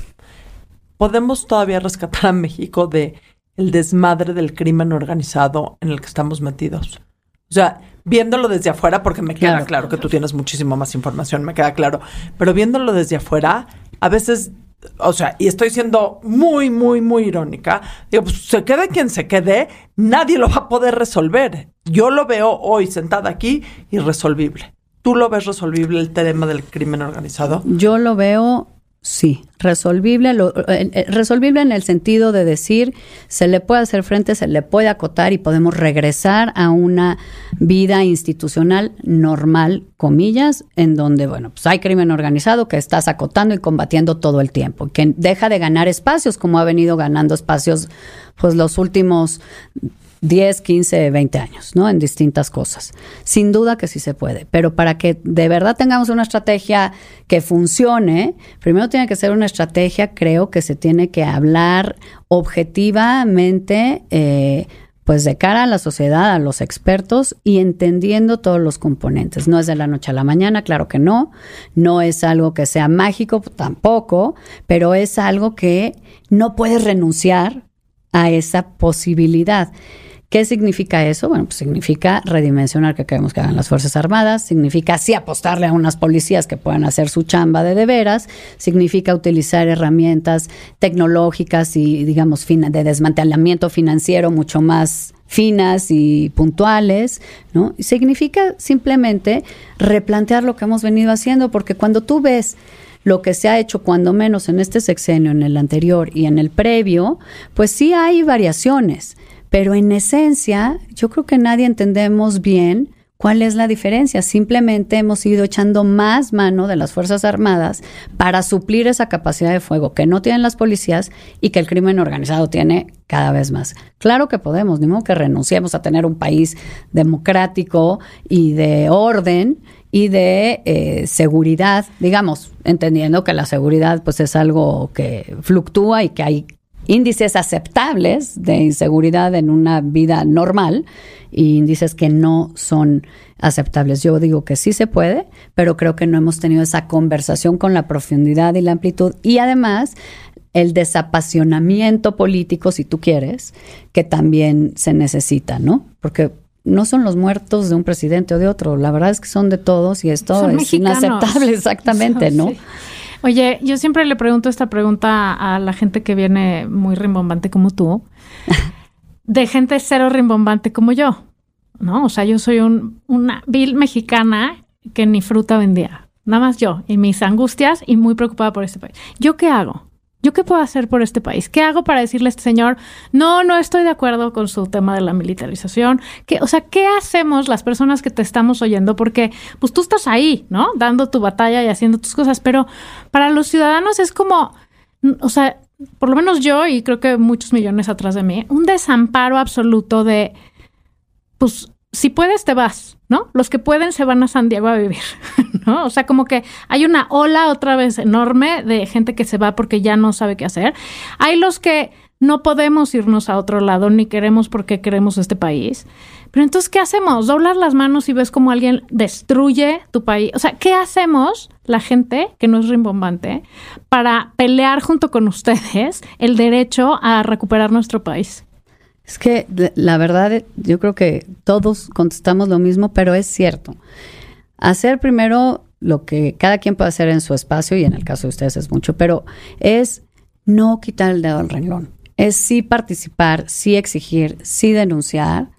¿Podemos todavía rescatar a México de el desmadre del crimen organizado en el que estamos metidos? O sea, viéndolo desde afuera, porque me queda claro, que tú tienes muchísimo más información, me queda claro, pero viéndolo desde afuera, a veces, o sea, y estoy siendo muy, muy, muy irónica, digo, pues se quede quien se quede, nadie lo va a poder resolver. Yo lo veo hoy sentada aquí irresolvible. ¿Tú lo ves resolvible el tema del crimen organizado? Yo lo veo Sí, resolvible, eh, eh, resolvible en el sentido de decir, se le puede hacer frente, se le puede acotar y podemos regresar a una vida institucional normal, comillas, en donde, bueno, pues hay crimen organizado que estás acotando y combatiendo todo el tiempo, que deja de ganar espacios como ha venido ganando espacios pues los últimos 10, 15, 20 años, ¿no? En distintas cosas. Sin duda que sí se puede, pero para que de verdad tengamos una estrategia que funcione, primero tiene que ser una estrategia, creo que se tiene que hablar objetivamente, eh, pues de cara a la sociedad, a los expertos y entendiendo todos los componentes. No es de la noche a la mañana, claro que no, no es algo que sea mágico tampoco, pero es algo que no puedes renunciar a esa posibilidad. ¿Qué significa eso? Bueno, pues significa redimensionar que queremos que hagan las Fuerzas Armadas, significa sí apostarle a unas policías que puedan hacer su chamba de de veras, significa utilizar herramientas tecnológicas y, digamos, de desmantelamiento financiero mucho más finas y puntuales, ¿no? Y significa simplemente replantear lo que hemos venido haciendo, porque cuando tú ves lo que se ha hecho cuando menos en este sexenio, en el anterior y en el previo, pues sí hay variaciones. Pero en esencia, yo creo que nadie entendemos bien cuál es la diferencia. Simplemente hemos ido echando más mano de las Fuerzas Armadas para suplir esa capacidad de fuego que no tienen las policías y que el crimen organizado tiene cada vez más. Claro que podemos, ni modo que renunciemos a tener un país democrático y de orden y de eh, seguridad, digamos, entendiendo que la seguridad pues es algo que fluctúa y que hay índices aceptables de inseguridad en una vida normal y índices que no son aceptables. Yo digo que sí se puede, pero creo que no hemos tenido esa conversación con la profundidad y la amplitud y además el desapasionamiento político, si tú quieres, que también se necesita, ¿no? Porque no son los muertos de un presidente o de otro, la verdad es que son de todos y esto es inaceptable, exactamente, ¿no? Oye, yo siempre le pregunto esta pregunta a la gente que viene muy rimbombante como tú, de gente cero rimbombante como yo, ¿no? O sea, yo soy un, una vil mexicana que ni fruta vendía. nada más yo y mis angustias y muy preocupada por este país. ¿Yo qué hago? ¿Yo qué puedo hacer por este país? ¿Qué hago para decirle a este señor, no, no estoy de acuerdo con su tema de la militarización? ¿Qué, o sea, ¿qué hacemos las personas que te estamos oyendo? Porque pues tú estás ahí, ¿no? Dando tu batalla y haciendo tus cosas, pero para los ciudadanos es como, o sea, por lo menos yo y creo que muchos millones atrás de mí, un desamparo absoluto de, pues, si puedes, te vas, ¿no? Los que pueden se van a San Diego a vivir, ¿no? O sea, como que hay una ola otra vez enorme de gente que se va porque ya no sabe qué hacer. Hay los que no podemos irnos a otro lado ni queremos porque queremos este país. Pero entonces, ¿qué hacemos? Doblar las manos y ves como alguien destruye tu país. O sea, ¿qué hacemos la gente, que no es rimbombante, para pelear junto con ustedes el derecho a recuperar nuestro país? Es que la verdad, yo creo que todos contestamos lo mismo, pero es cierto. Hacer primero lo que cada quien puede hacer en su espacio, y en el caso de ustedes es mucho, pero es no quitar el dedo al renglón. Es sí participar, sí exigir, sí denunciar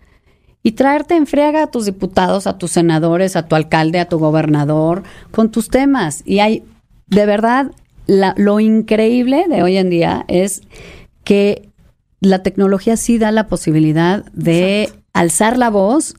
y traerte en friega a tus diputados, a tus senadores, a tu alcalde, a tu gobernador, con tus temas. Y hay, de verdad, lo increíble de hoy en día es que la tecnología sí da la posibilidad de alzar la voz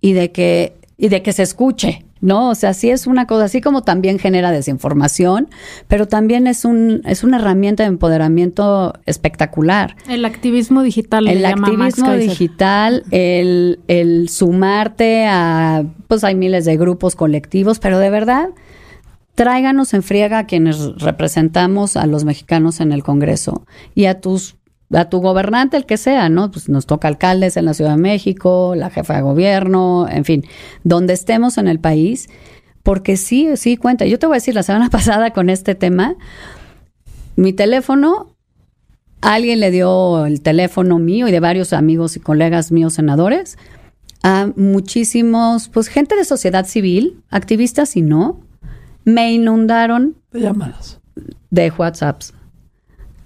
y de que y de que se escuche, ¿no? O sea, sí es una cosa así como también genera desinformación, pero también es un es una herramienta de empoderamiento espectacular. El activismo digital. El activismo digital, el, el sumarte a, pues hay miles de grupos colectivos, pero de verdad tráiganos en friega a quienes representamos a los mexicanos en el Congreso y a tus a tu gobernante, el que sea, ¿no? Pues nos toca alcaldes en la Ciudad de México, la jefa de gobierno, en fin, donde estemos en el país, porque sí, sí cuenta. Yo te voy a decir, la semana pasada con este tema, mi teléfono, alguien le dio el teléfono mío y de varios amigos y colegas míos senadores a muchísimos, pues gente de sociedad civil, activistas y no, me inundaron de llamadas. De WhatsApps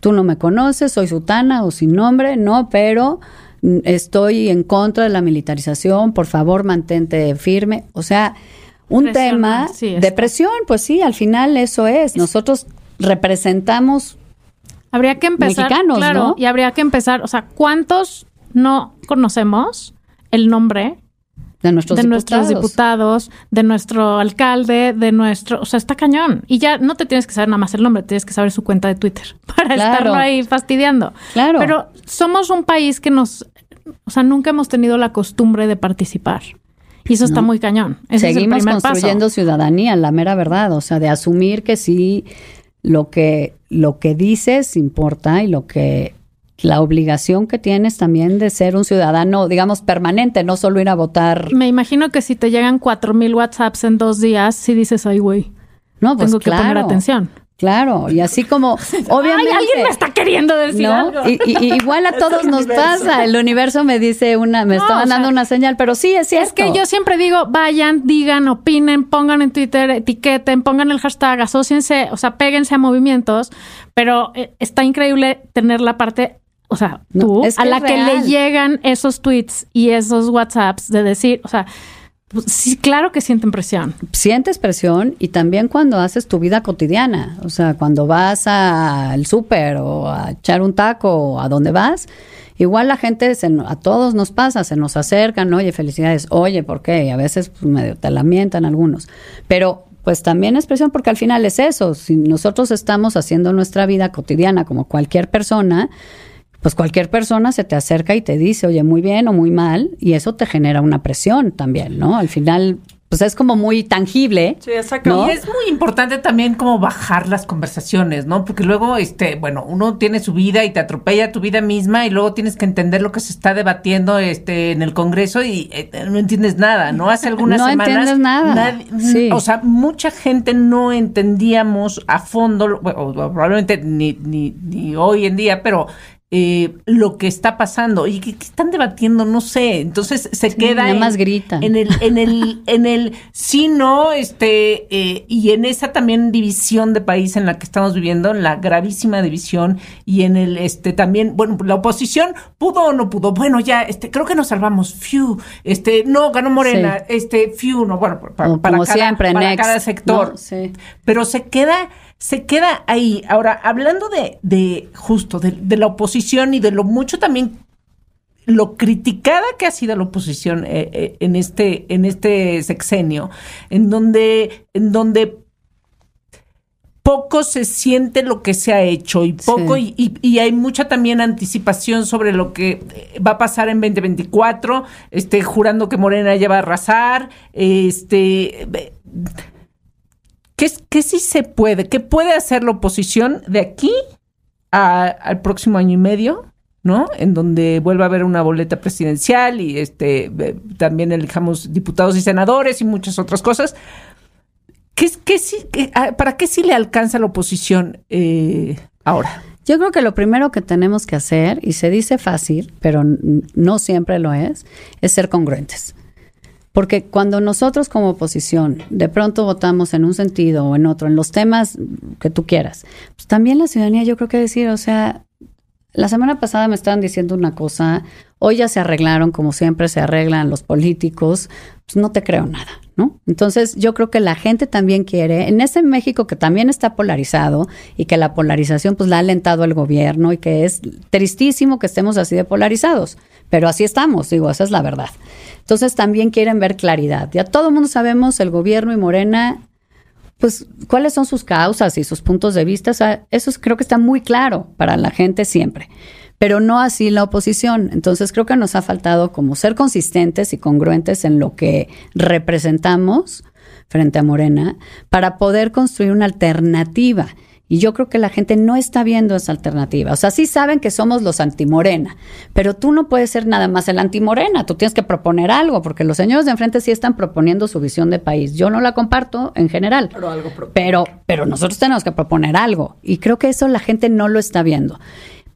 tú no me conoces, soy sutana o sin nombre, no, pero estoy en contra de la militarización, por favor mantente firme. O sea, un tema de presión, pues sí, al final eso es. Nosotros representamos habría que empezar, mexicanos, claro, y habría que empezar, o sea, ¿cuántos no conocemos el nombre de nuestros, de diputados. nuestros diputados, de nuestro alcalde, de nuestro, o sea, está cañón. Y ya no te tienes que saber nada más el nombre, tienes que saber su cuenta de Twitter para estarlo ahí fastidiando. Claro. Pero somos un país que nos, o sea, nunca hemos tenido la costumbre de participar. Y eso está muy cañón. Seguimos construyendo ciudadanía, la mera verdad, o sea, de asumir que sí lo que lo que dices importa y lo que la obligación que tienes también de ser un ciudadano, digamos, permanente, no solo ir a votar. Me imagino que si te llegan cuatro mil WhatsApps en dos días, si dices, ay, güey, no, pues tengo que poner atención. Claro, y así como, obviamente. Ay, alguien me está queriendo decir algo. Y, igual a todos nos pasa. El universo me dice una, me está mandando una señal, pero sí es cierto. Es que yo siempre digo, vayan, digan, opinen, pongan en Twitter, etiqueten, pongan el hashtag, asóciense, o sea, péguense a movimientos, pero eh, está increíble tener la parte o sea, tú, a la que le llegan esos tweets y esos WhatsApps de decir, o sea, pues, sí, claro que sienten presión. Sientes presión y también cuando haces tu vida cotidiana, o sea, cuando vas al súper o a echar un taco o a donde vas, igual la gente, se, a todos nos pasa, se nos acercan, oye, felicidades, oye, ¿por qué? Y a veces pues, medio te lamentan algunos, pero pues también es presión porque al final es eso, si nosotros estamos haciendo nuestra vida cotidiana como cualquier persona, pues cualquier persona se te acerca y te dice, oye, muy bien o muy mal, y eso te genera una presión también, ¿no? Al final, pues es como muy tangible. Sí, exacto. Y es muy importante también como bajar las conversaciones, ¿no? Porque luego, este, bueno, uno tiene su vida y te atropella tu vida misma y luego tienes que entender lo que se está debatiendo este en el Congreso y eh, no entiendes nada, ¿no? Hace algunas no semanas. Entiendes nada. O sea, mucha gente no entendíamos a fondo, bueno, probablemente ni, ni, ni hoy en día, pero eh, lo que está pasando y que, están debatiendo, no sé. Entonces se queda nada más grita. en el, en el, en el sí, no, este, eh, y en esa también división de país en la que estamos viviendo, en la gravísima división, y en el este también, bueno, la oposición pudo o no pudo. Bueno, ya, este, creo que nos salvamos. Fiu, este, no, ganó Morena, este, fiu, no, bueno, para, para Como cada, siempre, para cada sector. ¿no? Sí. Pero se queda se queda ahí. Ahora, hablando de, de justo, de, de la oposición y de lo mucho también lo criticada que ha sido la oposición eh, eh, en este en este sexenio, en donde en donde poco se siente lo que se ha hecho y poco Sí. y, y- y hay mucha también anticipación sobre lo que eh, va a pasar en 2024, este jurando que Morena ya va a arrasar, este ¿Qué, qué sí se puede? ¿Qué puede hacer la oposición de aquí a- al próximo año y medio? ¿No? En donde vuelva a haber una boleta presidencial y este eh, también elijamos diputados y senadores y muchas otras cosas. ¿Qué, qué qué- ¿Para qué sí le alcanza la oposición eh, ahora? Yo creo que lo primero que tenemos que hacer, y se dice fácil, pero no siempre lo es, es ser congruentes. Porque cuando nosotros como oposición de pronto votamos en un sentido o en otro, en los temas que tú quieras, pues también la ciudadanía yo creo que decir, o sea, la semana pasada me estaban diciendo una cosa, hoy ya se arreglaron como siempre se arreglan los políticos, pues no te creo nada, ¿no? Entonces yo creo que la gente también quiere, en ese México que también está polarizado y que la polarización pues la ha alentado el gobierno y que es tristísimo que estemos así de polarizados, pero así estamos, digo, esa es la verdad. Entonces también quieren ver claridad. Ya todo el mundo sabemos, el gobierno y Morena pues cuáles son sus causas y sus puntos de vista. Eso es- creo que está muy claro para la gente siempre, pero no así la oposición. Entonces creo que nos ha faltado como ser consistentes y congruentes en lo que representamos frente a Morena para poder construir una alternativa. Y yo creo que la gente no está viendo esa alternativa. O sea, sí saben que somos los antimorena, pero tú no puedes ser nada más el antimorena. Tú tienes que proponer algo, porque los señores de enfrente sí están proponiendo su visión de país. Yo no la comparto en general. Pero algo. Pero, pero nosotros tenemos que proponer algo. Y creo que eso la gente no lo está viendo.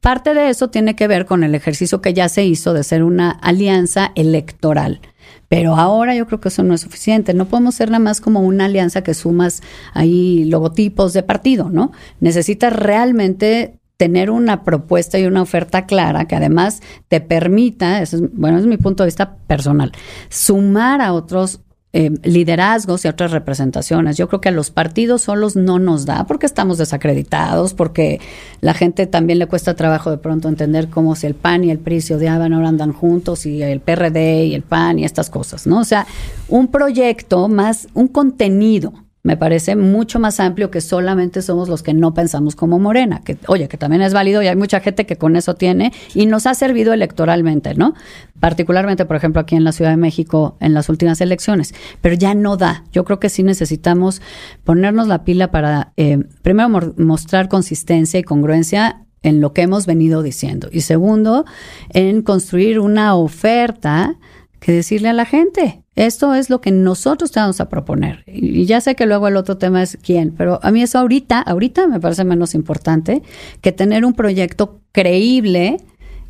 Parte de eso tiene que ver con el ejercicio que ya se hizo de ser una alianza electoral. Pero ahora yo creo que eso no es suficiente. No podemos ser nada más como una alianza que sumas ahí logotipos de partido, ¿no? Necesitas realmente tener una propuesta y una oferta clara que además te permita, eso es, bueno, es mi punto de vista personal, sumar a otros eh, liderazgos y otras representaciones. Yo creo que a los partidos solos no nos da porque estamos desacreditados, porque la gente también le cuesta trabajo de pronto entender cómo si el PAN y el PRI se odiaban, ahora andan juntos, y el PRD y el PAN y estas cosas, ¿no? O sea, un proyecto más, un contenido me parece mucho más amplio que solamente somos los que no pensamos como Morena, que oye, que también es válido y hay mucha gente que con eso tiene y nos ha servido electoralmente, ¿no? Particularmente, por ejemplo, aquí en la Ciudad de México en las últimas elecciones, pero ya no da. Yo creo que sí necesitamos ponernos la pila para, eh, primero, mostrar consistencia y congruencia en lo que hemos venido diciendo y segundo, en construir una oferta que decirle a la gente. Esto es lo que nosotros te vamos a proponer. Y ya sé que luego el otro tema es quién, pero a mí eso ahorita, ahorita me parece menos importante que tener un proyecto creíble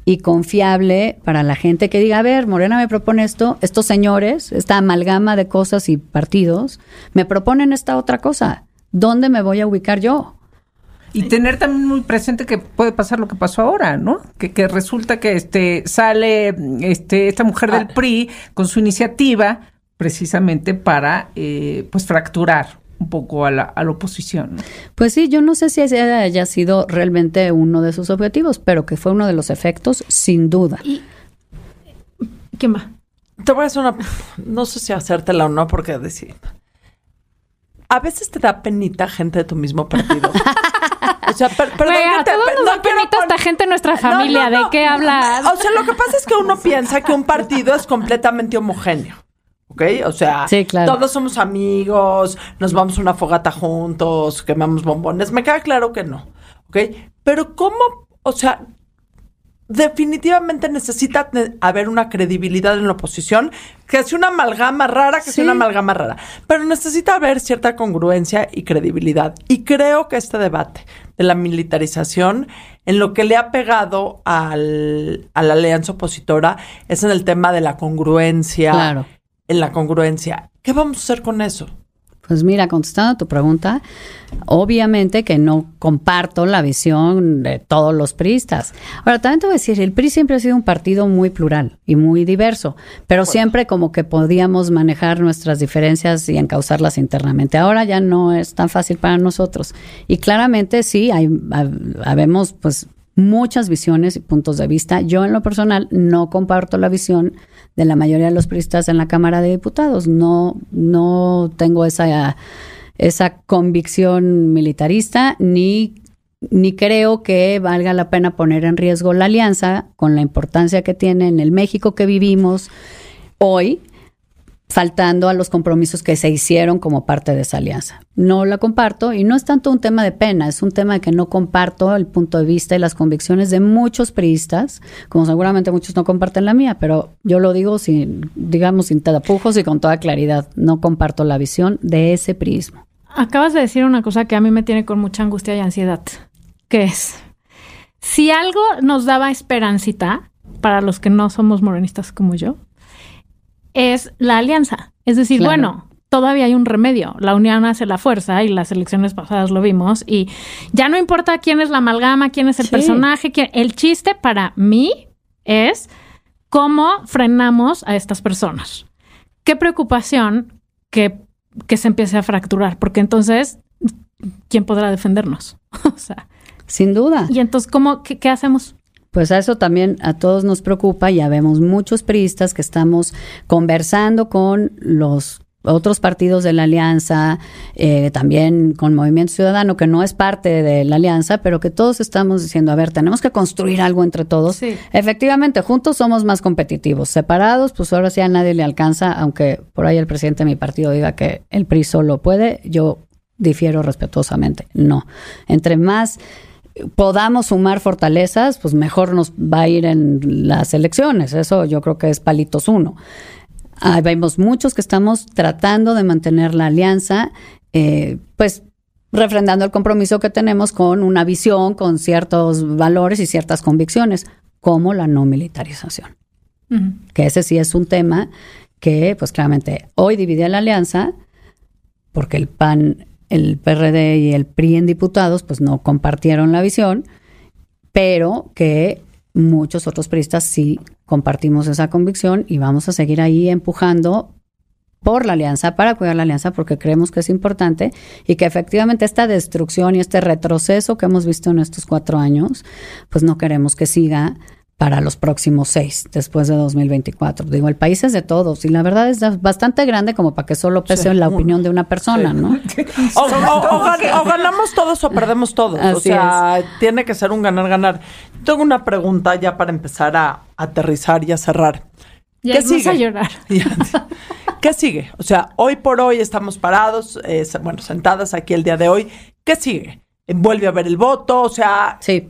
y confiable para la gente que diga, a ver, Morena me propone esto, estos señores, esta amalgama de cosas y partidos, me proponen esta otra cosa. ¿Dónde me voy a ubicar yo? Y tener también muy presente que puede pasar lo que pasó ahora, ¿no? Que, que resulta que este sale este esta mujer del PRI con su iniciativa precisamente para eh, pues fracturar un poco a la, a la oposición. ¿no? Pues sí, yo no sé si ese haya sido realmente uno de sus objetivos, pero que fue uno de los efectos, sin duda. ¿Quién va? Te voy a hacer una. No sé si hacértela o no, porque decir. A veces te da penita gente de tu mismo partido. O sea, per- perdón que te- todos nos no pon- esta gente en nuestra familia. no, no. ¿De qué hablas? O sea, lo que pasa es que uno piensa que un partido es completamente homogéneo. ¿Ok? O sea, Sí, claro. todos somos amigos, nos vamos a una fogata juntos, quemamos bombones. Me queda claro que no. ¿Ok? Pero ¿cómo? O sea, definitivamente necesita haber una credibilidad en la oposición, que sea una amalgama rara, que Sí. sea una amalgama rara, pero necesita haber cierta congruencia y credibilidad. Y creo que este debate de la militarización, en lo que le ha pegado al, a la alianza opositora es en el tema de la congruencia. Claro. En la congruencia. ¿Qué vamos a hacer con eso? Pues mira, contestando a tu pregunta, obviamente que no comparto la visión de todos los priistas. Ahora, también te voy a decir, el PRI siempre ha sido un partido muy plural y muy diverso, pero siempre como que podíamos manejar nuestras diferencias y encauzarlas internamente. Ahora ya no es tan fácil para nosotros. Y claramente sí, hay, habemos pues muchas visiones y puntos de vista. Yo en lo personal no comparto la visión de la mayoría de los priistas en la Cámara de Diputados. No, no tengo esa, esa convicción militarista ni ni creo que valga la pena poner en riesgo la alianza con la importancia que tiene en el México que vivimos hoy faltando a los compromisos que se hicieron como parte de esa alianza. No la comparto y no es tanto un tema de pena, es un tema de que no comparto el punto de vista y las convicciones de muchos priistas, como seguramente muchos no comparten la mía, pero yo lo digo sin, digamos, sin tapujos y con toda claridad, no comparto la visión de ese prismo. Acabas de decir una cosa que a mí me tiene con mucha angustia y ansiedad, que es, si algo nos daba esperancita para los que no somos morenistas como yo, es la alianza. Es decir, bueno, todavía hay un remedio. La unión hace la fuerza y las elecciones pasadas lo vimos. Y ya no importa quién es la amalgama, quién es el personaje, quién, el chiste para mí es cómo frenamos a estas personas. Qué preocupación que, que se empiece a fracturar, porque entonces, ¿quién podrá defendernos? o sea. Sin duda. Y entonces, ¿cómo, qué, qué hacemos? Pues a eso también a todos nos preocupa. Ya vemos muchos priistas que estamos conversando con los otros partidos de la alianza, eh, también con Movimiento Ciudadano, que no es parte de la alianza, pero que todos estamos diciendo, a ver, tenemos que construir algo entre todos. Efectivamente, juntos somos más competitivos. Separados, pues ahora sí a nadie le alcanza, aunque por ahí el presidente de mi partido diga que el PRI solo puede, yo difiero respetuosamente. No. Entre más podamos sumar fortalezas, pues mejor nos va a ir en las elecciones. Eso yo creo que es palitos uno. Ah, vemos muchos que estamos tratando de mantener la alianza, eh, pues refrendando el compromiso que tenemos con una visión, con ciertos valores y ciertas convicciones, como la no militarización. Que ese sí es un tema que, pues claramente, hoy divide la alianza, porque el PAN el PRD y el PRI en diputados pues no compartieron la visión, pero que muchos otros priistas sí compartimos esa convicción y vamos a seguir ahí empujando por la alianza, para cuidar la alianza, porque creemos que es importante y que efectivamente esta destrucción y este retroceso que hemos visto en estos cuatro años, pues no queremos que siga para los próximos seis, después de 2024. Digo, el país es de todos y la verdad es bastante grande como para que solo pese en la opinión de una persona, ¿no? o, ganamos todos o perdemos todos. o sea, tiene que ser un ganar-ganar. Tengo una pregunta ya para empezar a aterrizar y a cerrar. ¿Qué sigue? a llorar. ¿Qué sigue? O sea, hoy por hoy estamos parados, eh, bueno, sentadas aquí el día de hoy. ¿Qué sigue? ¿Vuelve a ver el voto? O sea... Sí.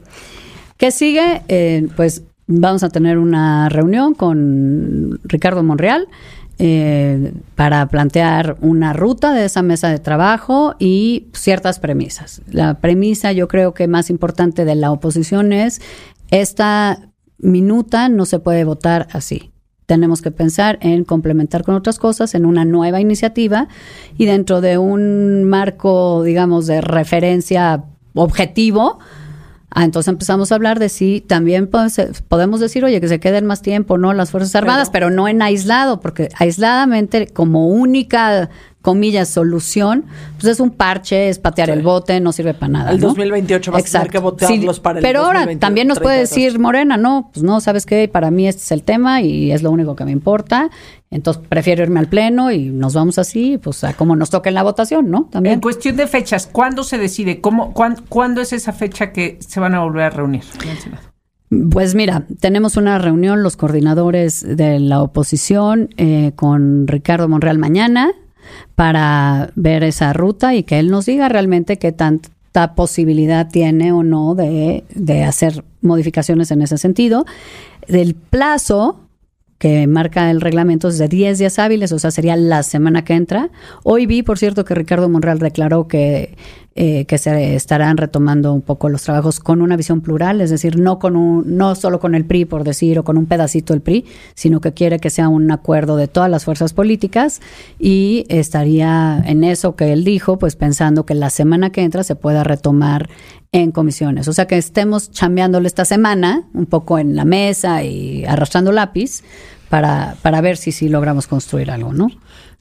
¿Qué sigue? Eh, pues vamos a tener una reunión con Ricardo Monreal eh, para plantear una ruta de esa mesa de trabajo y ciertas premisas. La premisa yo creo que más importante de la oposición es esta minuta no se puede votar así. Tenemos que pensar en complementar con otras cosas, en una nueva iniciativa y dentro de un marco, digamos, de referencia objetivo, Ah, entonces empezamos a hablar de si también podemos decir, oye, que se queden más tiempo, ¿no? Las Fuerzas Armadas, pero, no en aislado, porque aisladamente, como única comillas, solución, pues es un parche, es patear el bote, no sirve para nada. El 2028 va a tener que votarlos para el Pero ahora también nos puede decir Morena, no, pues no, ¿sabes qué? Para mí este es el tema y es lo único que me importa. Entonces prefiero irme al pleno y nos vamos así, pues a como nos toque en la votación, ¿no? También. En cuestión de fechas, ¿cuándo se decide? ¿Cómo, cuándo, es esa fecha que se van a volver a reunir? Pues mira, tenemos una reunión los coordinadores de la oposición eh, con Ricardo Monreal mañana para ver esa ruta y que él nos diga realmente qué tanta posibilidad tiene o no de, de hacer modificaciones en ese sentido. Del plazo que marca el reglamento es de 10 días hábiles, o sea, sería la semana que entra. Hoy vi, por cierto, que Ricardo Monreal declaró que eh, que se estarán retomando un poco los trabajos con una visión plural, es decir, no con un, no solo con el PRI, por decir, o con un pedacito del PRI, sino que quiere que sea un acuerdo de todas las fuerzas políticas y estaría en eso que él dijo, pues pensando que la semana que entra se pueda retomar en comisiones. O sea que estemos chambeándole esta semana, un poco en la mesa y arrastrando lápiz, para, para ver si sí logramos construir algo, ¿no?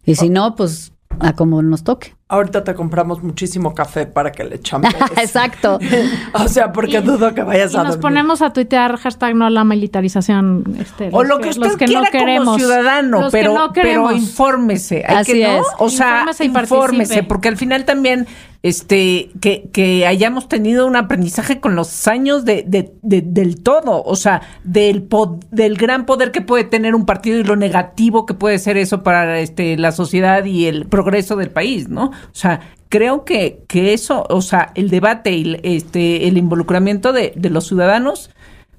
Y si no, pues a como nos toque. Ahorita te compramos muchísimo café para que le chambees. Exacto. o sea, porque dudo que vayas Y a nos dormir. ponemos a tuitear hashtag no la militarización. Este, O lo que usted los que quiera no queremos. como ciudadano, Los que pero, no pero infórmese. Hay Así que, ¿no? es. O sea, Infórmese porque al final también este que, que hayamos tenido un aprendizaje con los años de, de- de- del todo, o sea, del po- del gran poder que puede tener un partido y lo negativo que puede ser eso para este la sociedad y el progreso del país, ¿no? O sea, creo que, que eso, o sea, el debate y el- este el involucramiento de, de los ciudadanos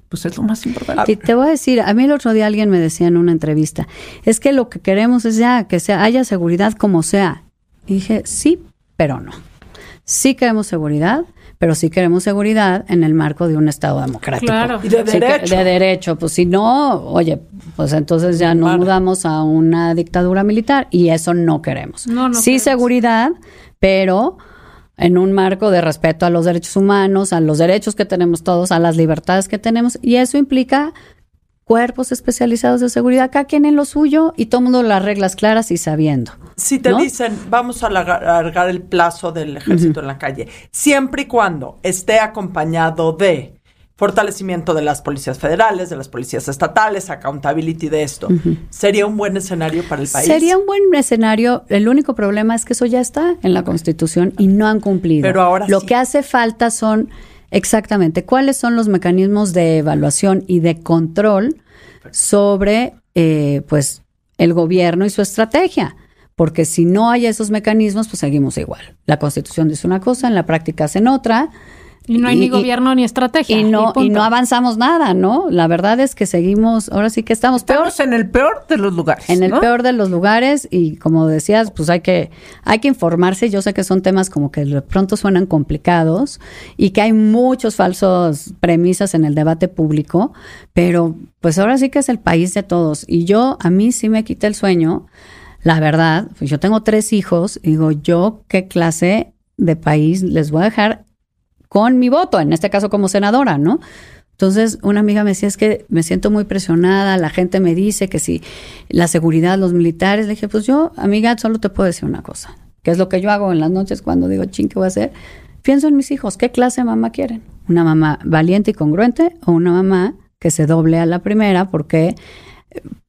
pues es lo más importante. Te voy a decir, a mí el otro día alguien me decía en una entrevista, es que lo que queremos es ya que sea, haya seguridad como sea. Y dije, sí, pero no. Sí queremos seguridad, pero sí queremos seguridad en el marco de un Estado democrático. Claro. Y de que- derecho. de derecho. Pues si no, oye, pues entonces ya nos Claro. mudamos a una dictadura militar y eso no queremos. No, no sí queremos. seguridad, pero en un marco de respeto a los derechos humanos, a los derechos que tenemos todos, a las libertades que tenemos y eso implica cuerpos especializados de seguridad, cada quien en lo suyo y todo mundo las reglas claras y sabiendo. Si te ¿no? dicen, vamos a alargar el plazo del ejército en la calle, siempre y cuando esté acompañado de fortalecimiento de las policías federales, de las policías estatales, accountability de esto, ¿sería un buen escenario para el país? Sería un buen escenario. El único problema es que eso ya está en la Constitución y no han cumplido. Pero ahora Lo sí. que hace falta son exactamente cuáles son los mecanismos de evaluación y de control sobre, eh, pues, el gobierno y su estrategia. Porque si no hay esos mecanismos, pues seguimos igual. La Constitución dice una cosa, en la práctica hacen otra. Y no hay Y- ni y- gobierno ni estrategia. Y no, y no avanzamos nada, ¿no? La verdad es que seguimos, ahora sí que estamos peor Estamos en el peor de los lugares. en el ¿no? peor de los lugares y como decías, pues hay que hay que informarse. Yo sé que son temas como que de pronto suenan complicados y que hay muchos falsos premisas en el debate público, pero pues ahora sí que es el país de todos y yo a mí sí me quita el sueño. La verdad, pues yo tengo tres hijos, y digo, yo qué clase de país les voy a dejar con mi voto, en este caso como senadora, ¿no? Entonces, una amiga me decía, es que me siento muy presionada, la gente me dice que si la seguridad, los militares, le dije, pues yo, amiga, solo te puedo decir una cosa, que es lo que yo hago en las noches cuando digo, ching, ¿qué voy a hacer? Pienso en mis hijos, ¿qué clase de mamá quieren? ¿Una mamá valiente y congruente o una mamá que se doble a la primera porque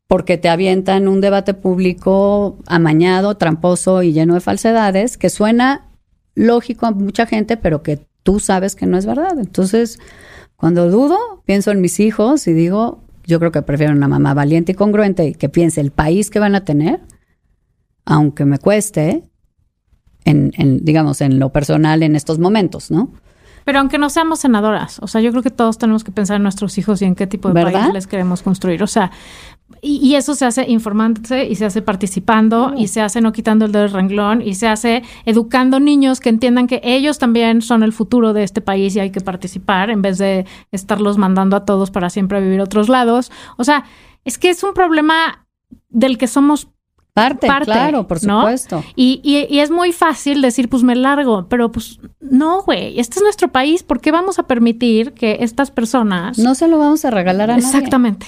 porque te avientan un debate público amañado, tramposo y lleno de falsedades, que suena lógico a mucha gente, pero que tú sabes que no es verdad. Entonces, cuando dudo, pienso en mis hijos y digo, yo creo que prefiero una mamá valiente y congruente y que piense el país que van a tener, aunque me cueste, en, en, digamos, en lo personal en estos momentos, ¿no? Pero aunque no seamos senadoras, o sea, yo creo que todos tenemos que pensar en nuestros hijos y en qué tipo de ¿Verdad? país les queremos construir. O sea, y, y eso se hace informándose y se hace participando y se hace no quitando el dedo del renglón y se hace educando niños que entiendan que ellos también son el futuro de este país y hay que participar en vez de estarlos mandando a todos para siempre a vivir a otros lados. O sea, es que es un problema del que somos Parte, parte, claro, por ¿no? supuesto. Y, y- y es muy fácil decir, pues me largo, pero pues no, güey, este es nuestro país, ¿por qué vamos a permitir que estas personas... No se lo vamos a regalar a nadie. Exactamente.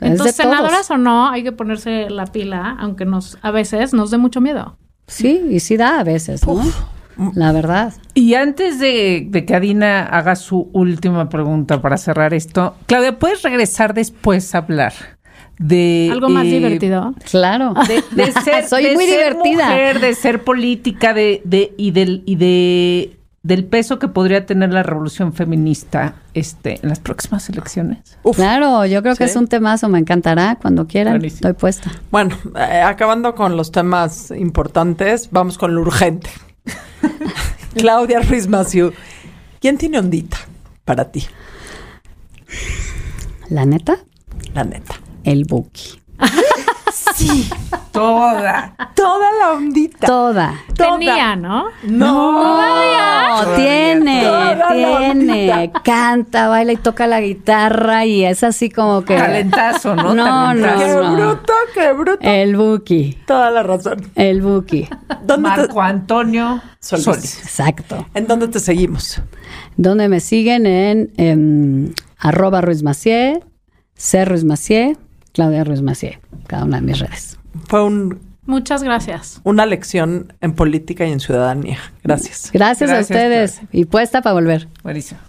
Entonces, todos. senadoras o no, hay que ponerse la pila, aunque nos a veces nos dé mucho miedo. Sí, y sí da a veces, ¿no? La verdad. Y antes de, de que Adina haga su última pregunta para cerrar esto, Claudia, ¿puedes regresar después a hablar de... Algo más eh, divertido. Claro. De, de ser, Soy de muy ser divertida. mujer, de ser política, de, de, y del, y de del peso que podría tener la revolución feminista este, en las próximas elecciones. Claro, yo creo que Sí. es un temazo, me encantará cuando quieran. Estoy puesta. Bueno, eh, acabando con los temas importantes, vamos con lo urgente. Claudia Ruiz Massieu, ¿quién tiene ondita para ti? La neta, La neta. el Buki. Toda. Toda la ondita. Toda. Toda. Tenía, ¿no? No. No, tiene, Toda tiene. Canta, baila y toca la guitarra y es así como que. Talentazo, ¿no? No, Talentazo. Qué no, no. bruto, qué bruto. El Buki. Toda la razón. El Buki. ¿Dónde Marco Antonio Solís. Solís. Exacto. ¿En dónde te seguimos? Donde me siguen en em, arroba Ruiz Macié, C Ruiz Macié, Claudia Ruiz Macié, cada una de mis redes. Fue un, Muchas gracias. una lección en política y en ciudadanía. Gracias. Gracias, Gracias, a ustedes y puesta para volver. Buenísimo.